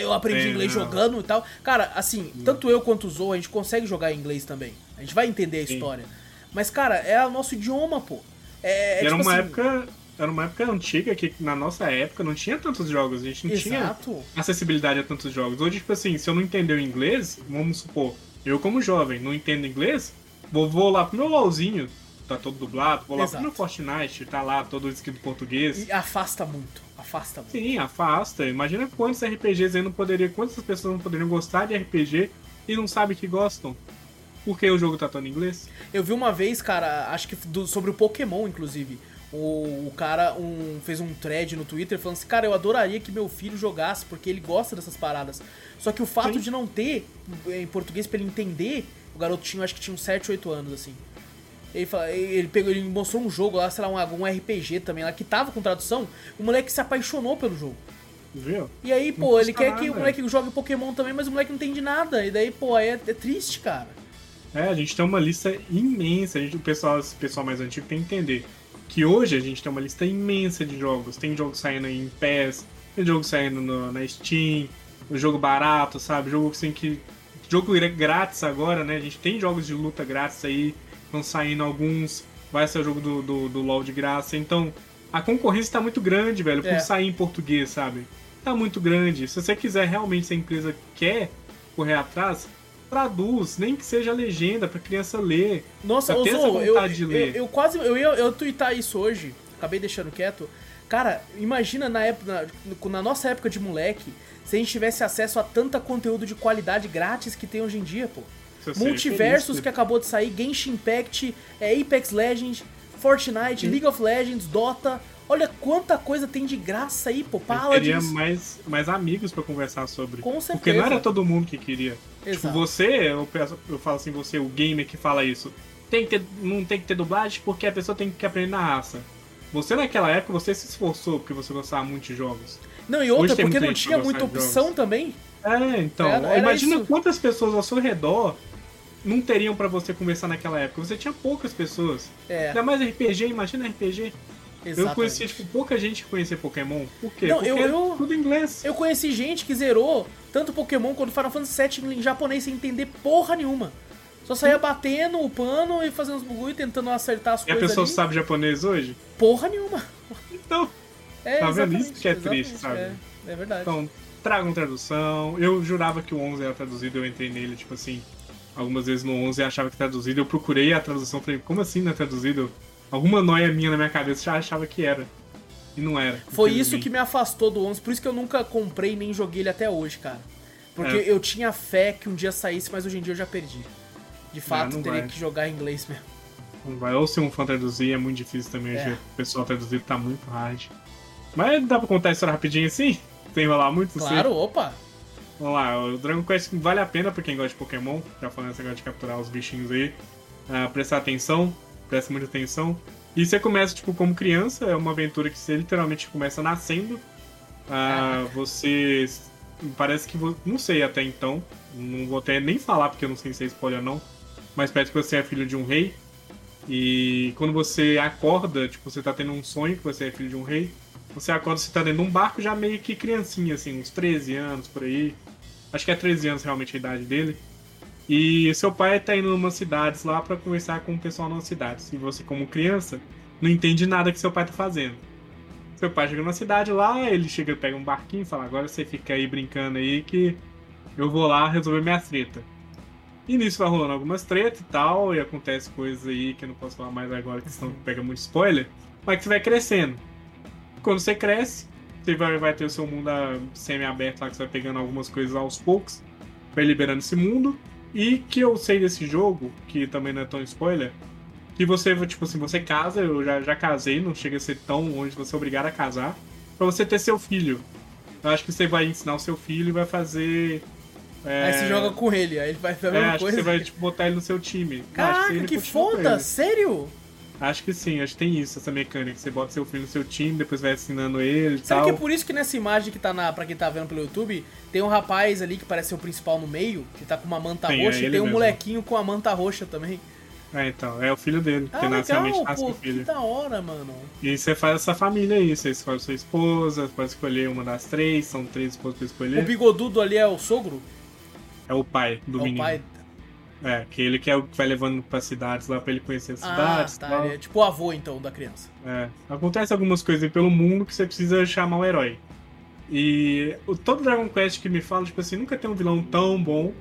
Eu aprendi inglês não. jogando e tal. Cara, assim, tanto eu quanto o Zou, a gente consegue jogar em inglês também. A gente vai entender a Sim. história. Mas, cara, é o nosso idioma, pô. É, é era tipo uma assim, época. Era uma época antiga que na nossa época não tinha tantos jogos, a gente não tinha Exato. acessibilidade a tantos jogos. Hoje, tipo assim, se eu não entender o inglês, vamos supor, eu como jovem não entendo inglês, vou, vou lá pro meu LOLzinho, tá todo dublado, coloca Exato. no Fortnite, tá lá todo escrito em português. E afasta muito. Afasta muito. Sim, afasta. Imagina quantos RPGs aí não poderia, quantas pessoas não poderiam gostar de RPG e não sabem que gostam. Porque o jogo tá todo em inglês? Eu vi uma vez, cara, acho que do- sobre o Pokémon, inclusive. O, o cara um, fez um thread no Twitter falando assim, cara, eu adoraria que meu filho jogasse, porque ele gosta dessas paradas. Só que o fato Sim. de não ter em português pra ele entender, o garoto tinha, acho que tinha uns 7, 8 anos, assim. Ele, fala- ele pegou, ele mostrou um jogo lá, sei lá, um, algum RPG também lá, que tava com tradução, o moleque se apaixonou pelo jogo. Viu? E aí, Não pô, ele quer que o nada. moleque jogue Pokémon também, mas o moleque não entende nada. E daí, pô, é, é triste, cara. É, a gente tem uma lista imensa. A gente, o pessoal, esse pessoal mais antigo tem que entender que hoje a gente tem uma lista imensa de jogos. Tem jogo saindo em PES, tem jogo saindo no- na Steam, um jogo barato, sabe? Jogo assim que. Jogo grátis agora, né? A gente tem jogos de luta grátis aí, estão saindo alguns. Vai ser o jogo do, do, do LoL de graça. Então, a concorrência tá muito grande, velho, por É. sair em português, sabe? Tá muito grande. Se você quiser realmente, se a empresa quer correr atrás, traduz, nem que seja legenda pra criança ler. Nossa, Pra Zou, eu, de eu, ler. eu quase. Eu ia eu twittar isso hoje, acabei deixando quieto. Cara, imagina na época. Na, na nossa época de moleque, se a gente tivesse acesso a tanta conteúdo de qualidade grátis que tem hoje em dia, pô. Multiversos que acabou de sair, Genshin Impact, é, Apex Legends, Fortnite, League of Legends, Dota. Olha quanta coisa tem de graça aí, pô. Eu teria Paladins. mais, mais amigos pra conversar sobre. Com Porque certeza. não era todo mundo que queria. Tipo, Exato. você, eu, peço- eu falo assim, você, o gamer que fala isso, tem que ter, não tem que ter dublagem porque a pessoa tem que aprender na raça. Você naquela época, você se esforçou porque você gostava muito de jogos. Não, e outra, Hoje porque não tinha muita opção também. É, então, Era- era imagina isso. quantas pessoas ao seu redor não teriam pra você conversar naquela época. Você tinha poucas pessoas. É, Ainda mais RPG, imagina RPG. Eu exatamente. conhecia, tipo, pouca gente que conhecia Pokémon. Por quê? Não, Porque eu- eu- tudo em inglês. Eu conheci gente que zerou tanto Pokémon quanto Final Fantasy VII em japonês sem entender porra nenhuma. Só saía batendo o pano e fazendo os bagulho, tentando acertar as E a coisas pessoa ali. sabe japonês hoje? Porra nenhuma. Então, É, Tá vendo? Isso que é triste, sabe? É, é verdade. então tragam tradução. Eu jurava que o 11 era traduzido, eu entrei nele, tipo assim, algumas vezes no 11 e achava que traduzido. Eu procurei a tradução, falei, como assim não é traduzido? Alguma noia minha na minha cabeça já achava que era. E não era. Foi isso que me afastou do 11, por isso que eu nunca comprei nem joguei ele até hoje, cara. Porque É. eu tinha fé que um dia saísse, mas hoje em dia eu já perdi. De fato, não teria vai. que jogar em inglês mesmo. Não vai. Ou se um fã traduzir, é muito difícil também. É. hoje O pessoal traduzido tá muito hard. Mas dá pra contar a história rapidinho assim? Sem enrolar muito? Claro, opa. Vamos lá, o Dragon Quest vale a pena pra quem gosta de Pokémon, já falando esse negócio de capturar os bichinhos aí. Ah, prestar atenção, presta muita atenção. E você começa, tipo, como criança, é uma aventura que você literalmente começa nascendo. Ah, você. Parece que. Não sei até então. Não vou até nem falar porque eu não sei se é spoiler ou não. Mas parece que você é filho de um rei. E quando você acorda, tipo, você tá tendo um sonho que você é filho de um rei. Você acorda, você tá dentro de um barco já meio que criancinha, assim, uns 13 anos por aí. Acho que é 13 anos realmente a idade dele. E seu pai tá indo numa cidades lá pra conversar com o pessoal nas cidades. E você, como criança, não entende nada que seu pai tá fazendo. Seu pai chega na cidade lá, ele chega, pega um barquinho e fala: Agora você fica aí brincando aí que eu vou lá resolver minha treta. E nisso vai rolando algumas tretas e tal, e acontece coisas aí que eu não posso falar mais agora, que senão pega muito spoiler. Mas que você vai crescendo. Quando você cresce, você vai, vai ter o seu mundo ah, semi-aberto lá, que você vai pegando algumas coisas aos poucos, vai liberando esse mundo. E que eu sei desse jogo, que também não é tão spoiler, que você, tipo assim, você casa, eu já, já casei, não chega a ser tão longe, você é obrigado a casar, pra você ter seu filho. Eu acho que você vai ensinar o seu filho e vai fazer. É, Aí você joga com ele, aí ele vai fazer a é, mesma acho coisa. que você vai tipo, botar ele no seu time. Caraca, que com foda! Sério? Acho que sim, acho que tem isso, essa mecânica. Você bota seu filho no seu time, depois vai ensinando ele e Será tal. que é por isso que nessa imagem que tá na, pra quem tá vendo pelo YouTube, tem um rapaz ali que parece ser o principal no meio, que tá com uma manta é roxa, e ele tem um mesmo. molequinho com a manta roxa também. É, então, é o filho dele, Ah, que nasce legal, realmente nasce pô, com que filho. da hora, mano. E você faz essa família aí, você escolhe sua esposa, pode escolher uma das três, são três esposas pra O escolher. bigodudo ali é o sogro? É o pai do é menino. o pai? É, que ele que é o que vai levando pra cidades lá pra ele conhecer as Ah, cidades tá. tal. Ele é tipo o avô, então, da criança. É, acontece algumas coisas aí pelo mundo que você precisa chamar um herói. E o, todo Dragon Quest que me fala, tipo assim, nunca tem um vilão tão bom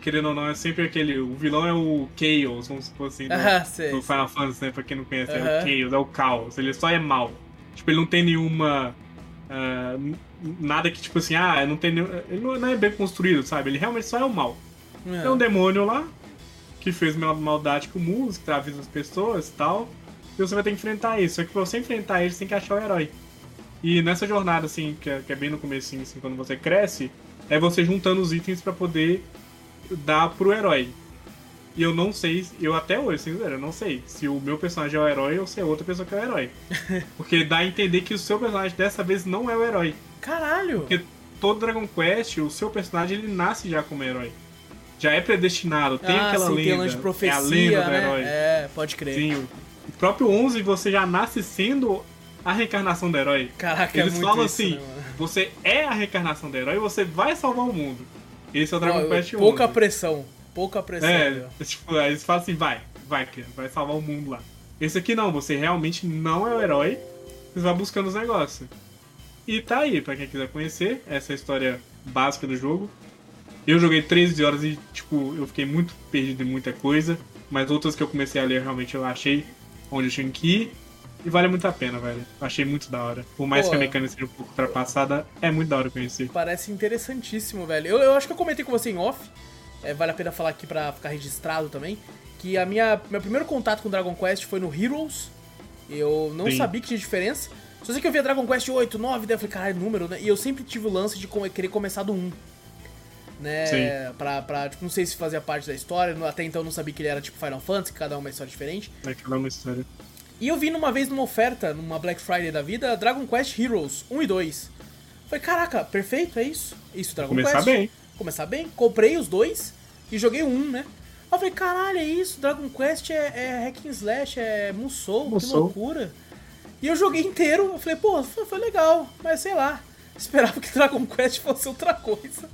querendo ou não, é sempre aquele. O vilão é o Chaos, vamos supor assim, do, Ah, sei. do Final Fantasy, né? Pra quem não conhece, é Aham. o Chaos, é o caos. Ele só é mal. Tipo, ele não tem nenhuma. n- nada que, tipo assim, ah, não tem nenhum. Ele não é bem construído, sabe? Ele realmente só é o mal. É um demônio lá que fez mal- maldade com música, travisa as pessoas e tal. E você vai ter que enfrentar isso. Só que pra você enfrentar ele, você tem que achar o herói. E nessa jornada, assim, que é, que é bem no comecinho, assim, quando você cresce, é você juntando os itens pra poder dar pro herói. E eu não sei, eu até hoje, sincero, eu não sei se o meu personagem é o herói ou se é outra pessoa que é o herói. Porque dá a entender que o seu personagem dessa vez não é o herói. Caralho! Porque todo Dragon Quest, o seu personagem ele nasce já como herói. Já é predestinado, tem ah, aquela sim, lenda. tem profecia, é a lenda do né? herói. É, pode crer. Sim, o próprio 11 você já nasce sendo a reencarnação do herói. Caraca, é Eles muito falam isso, assim, né, você é a reencarnação do herói e você vai salvar o mundo. Esse é o Dragon Quest 11. pouca pressão. Pouca pressão. É, tipo, eles falam assim, vai, vai, vai salvar o mundo lá. Esse aqui não, você realmente não é o herói, você vai buscando os negócios. E tá aí, pra quem quiser conhecer, essa é a história básica do jogo. Eu joguei 13 horas e, tipo, eu fiquei muito perdido em muita coisa, mas outras que eu comecei a ler, realmente eu achei onde eu tinha que ir. E vale muito a pena, velho. Achei muito da hora. Por mais Pô. que a mecânica seja um pouco ultrapassada, é muito da hora conhecer. Parece interessantíssimo, velho. Eu, eu acho que eu comentei com você em off. é, vale a pena falar aqui pra ficar registrado também. Que a minha meu primeiro contato com Dragon Quest foi no Heroes. Eu não Sim. sabia que tinha diferença. Só sei que eu via Dragon Quest 8, 9, daí eu falei, caralho, número, né? E eu sempre tive o lance de querer começar do 1. Né? Sim. Pra, pra, tipo, não sei se fazia parte da história. Até então eu não sabia que ele era tipo Final Fantasy, que cada um é uma história diferente. Aquela é uma história. E eu vi numa vez numa oferta, numa Black Friday da vida, Dragon Quest Heroes 1 e 2. Falei, caraca, perfeito, é isso. Isso, Dragon Começar Quest. bem. Começar bem. Comprei os dois e joguei um, né? Aí eu falei, caralho, é isso, Dragon Quest é, é hack and slash, é Musou, que Musou. loucura. E eu joguei inteiro, eu falei, pô, foi, foi legal, mas sei lá. Esperava que Dragon Quest fosse outra coisa.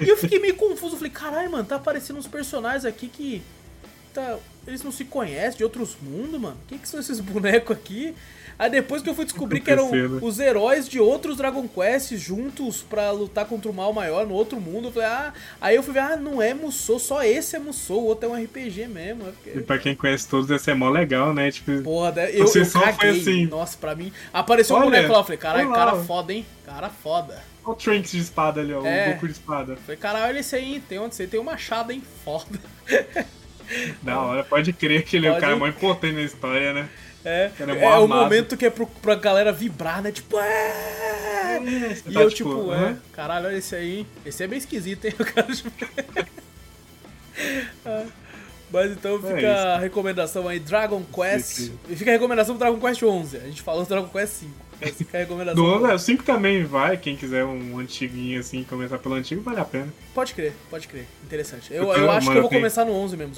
E eu fiquei meio confuso, falei, caralho, mano, tá aparecendo uns personagens aqui que tá, eles não se conhecem de outros mundos, mano. O que, que são esses bonecos aqui? Aí depois que eu fui descobrir que eram acontecendo? os heróis de outros Dragon Quests juntos pra lutar contra o mal maior no outro mundo, eu falei, ah, aí eu fui ver, ah, não é Musou, só esse é Musou, o outro é um RPG mesmo. Eu E fiquei, pra quem conhece todos, esse é mó legal, né? Tipo, Porra, né? eu, Você eu só foi caguei. assim. Nossa, pra mim. Apareceu um Olha, boneco lá, eu falei, caralho, cara foda, hein? Cara foda. olha o Trunks de espada ali, ó. É. O Goku de espada. Falei, caralho, olha esse aí, tem onde você tem um machado, hein? Foda. Da hora, pode crer que ele é o Pode- cara mais importante na história, né? É, é é, o momento que é pro, pra galera vibrar, né? Tipo, é. Você E tá, eu, tipo, é, caralho, olha esse aí. Esse é bem esquisito, hein? O cara, tipo... Ah, Mas então fica É a recomendação aí, Dragon Quest. E fica a recomendação do Dragon Quest 11. A gente falou do Dragon Quest 5. Mas fica a recomendação. Do ano, é, o 5 também vai, quem quiser um antiguinho assim, começar pelo antigo, vale a pena. Pode crer, pode crer. Interessante. Eu, Eu eu acho mano, que eu vou eu tenho- começar no 11 mesmo.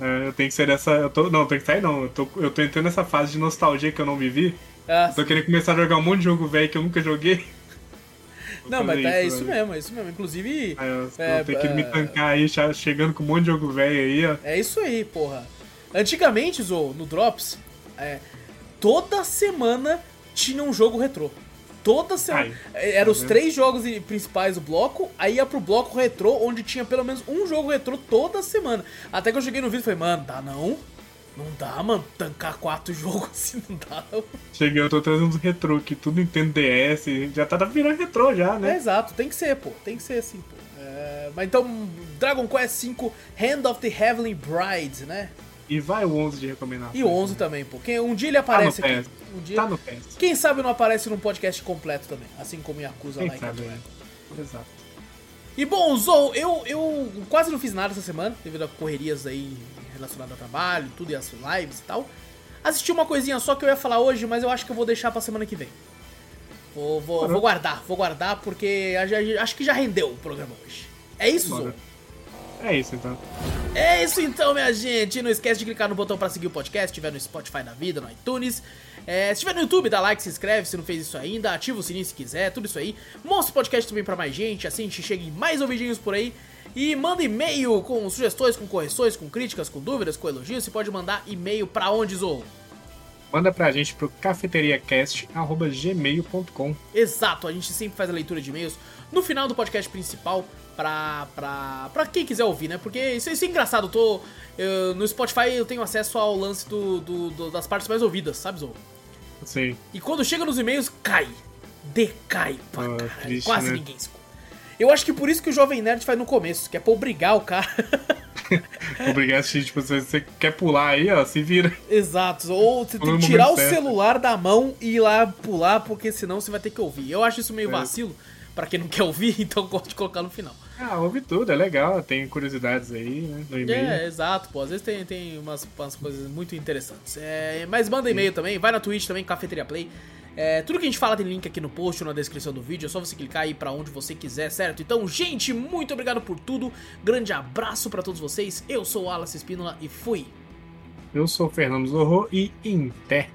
É, eu tenho que ser dessa. Eu tô, não, tem que sair não. Eu tô, eu tô entrando nessa fase de nostalgia que eu não vivi. Ah, Eu tô querendo começar a jogar um monte de jogo velho que eu nunca joguei. Vou não, mas tá- é isso mesmo, é isso mesmo. Inclusive, eu, É, eu tenho que me é. tancar aí, chegando com um monte de jogo velho aí, ó. É isso aí, porra. Antigamente, Zo, no Drops, é, toda semana tinha um jogo retrô. Toda semana. Ai, Eram os três jogos principais do bloco, aí ia pro bloco retrô, onde tinha pelo menos um jogo retrô toda semana. Até que eu cheguei no vídeo e falei, mano, dá não? Não dá, mano, tancar quatro jogos assim, não dá não. Cheguei, eu tô trazendo uns retrô aqui, tudo Nintendo DS, já tá virando retrô já, É né? exato, tem que ser, pô, tem que ser assim, pô. É, mas então, Dragon Quest V, Hand of the Heavenly Bride, né? E vai o 11 de recomendar. E o 11 também, pô. Quem, um dia ele aparece Tá no aqui. Um dia... Tá no PS. Quem sabe não aparece num podcast completo também, assim como Yakuza Quem a sabe, Dragon. né? Exato. E bom, Zou, eu, eu quase não fiz nada essa semana, devido a correrias aí relacionadas ao trabalho, tudo e as lives e tal. Assisti uma coisinha só que eu ia falar hoje, mas eu acho que eu vou deixar pra semana que vem. Vou, vou, vou guardar, vou guardar, porque acho que já rendeu o programa hoje. É isso, Zou? É isso então. É isso então, minha gente. Não esquece de clicar no botão pra seguir o podcast, se estiver no Spotify da vida, no iTunes. É, se estiver no YouTube, dá like, se inscreve se não fez isso ainda, ativa o sininho se quiser, tudo isso aí. Mostra o podcast também pra mais gente, assim a gente chega em mais ouvidinhos por aí. E manda e-mail com sugestões, com correções, com críticas, com dúvidas, com elogios. Você pode mandar e-mail pra onde, Zou? manda pra gente pro cafeteriacast.gmail.com. Exato, a gente sempre faz a leitura de e-mails no final do podcast principal pra, pra, pra quem quiser ouvir, né? Porque isso, isso é engraçado, eu tô. eu- no Spotify eu tenho acesso ao lance do, do- do- das partes mais ouvidas, sabe, Zou? Sim. E quando chega nos e-mails, cai. Decai pra Ah, caralho. triste, Quase né? ninguém escuta. Eu acho que por isso que o Jovem Nerd faz no começo, que é pra obrigar o cara. Obrigado, assistir. Tipo, se você quer pular aí, ó, se vira. Exato. Ou você tem que tirar o certo. celular da mão e ir lá pular, porque senão você vai ter que ouvir. Eu acho isso meio É. vacilo, pra quem não quer ouvir, então gosto de colocar no final. Ah, ouve tudo, é legal. Tem curiosidades aí, né? No e-mail. É, exato, pô. Às vezes tem, tem umas, umas coisas muito interessantes. É, mas manda e-mail também, vai na Twitch também, Cafeteria Play. É, tudo que a gente fala tem link aqui no post ou na descrição do vídeo, é só você clicar aí pra onde você quiser, certo? Então, gente, muito obrigado por tudo. Grande abraço pra todos vocês. Eu sou o Alas Espínola e fui. Eu sou o Fernando Zorro e Inter.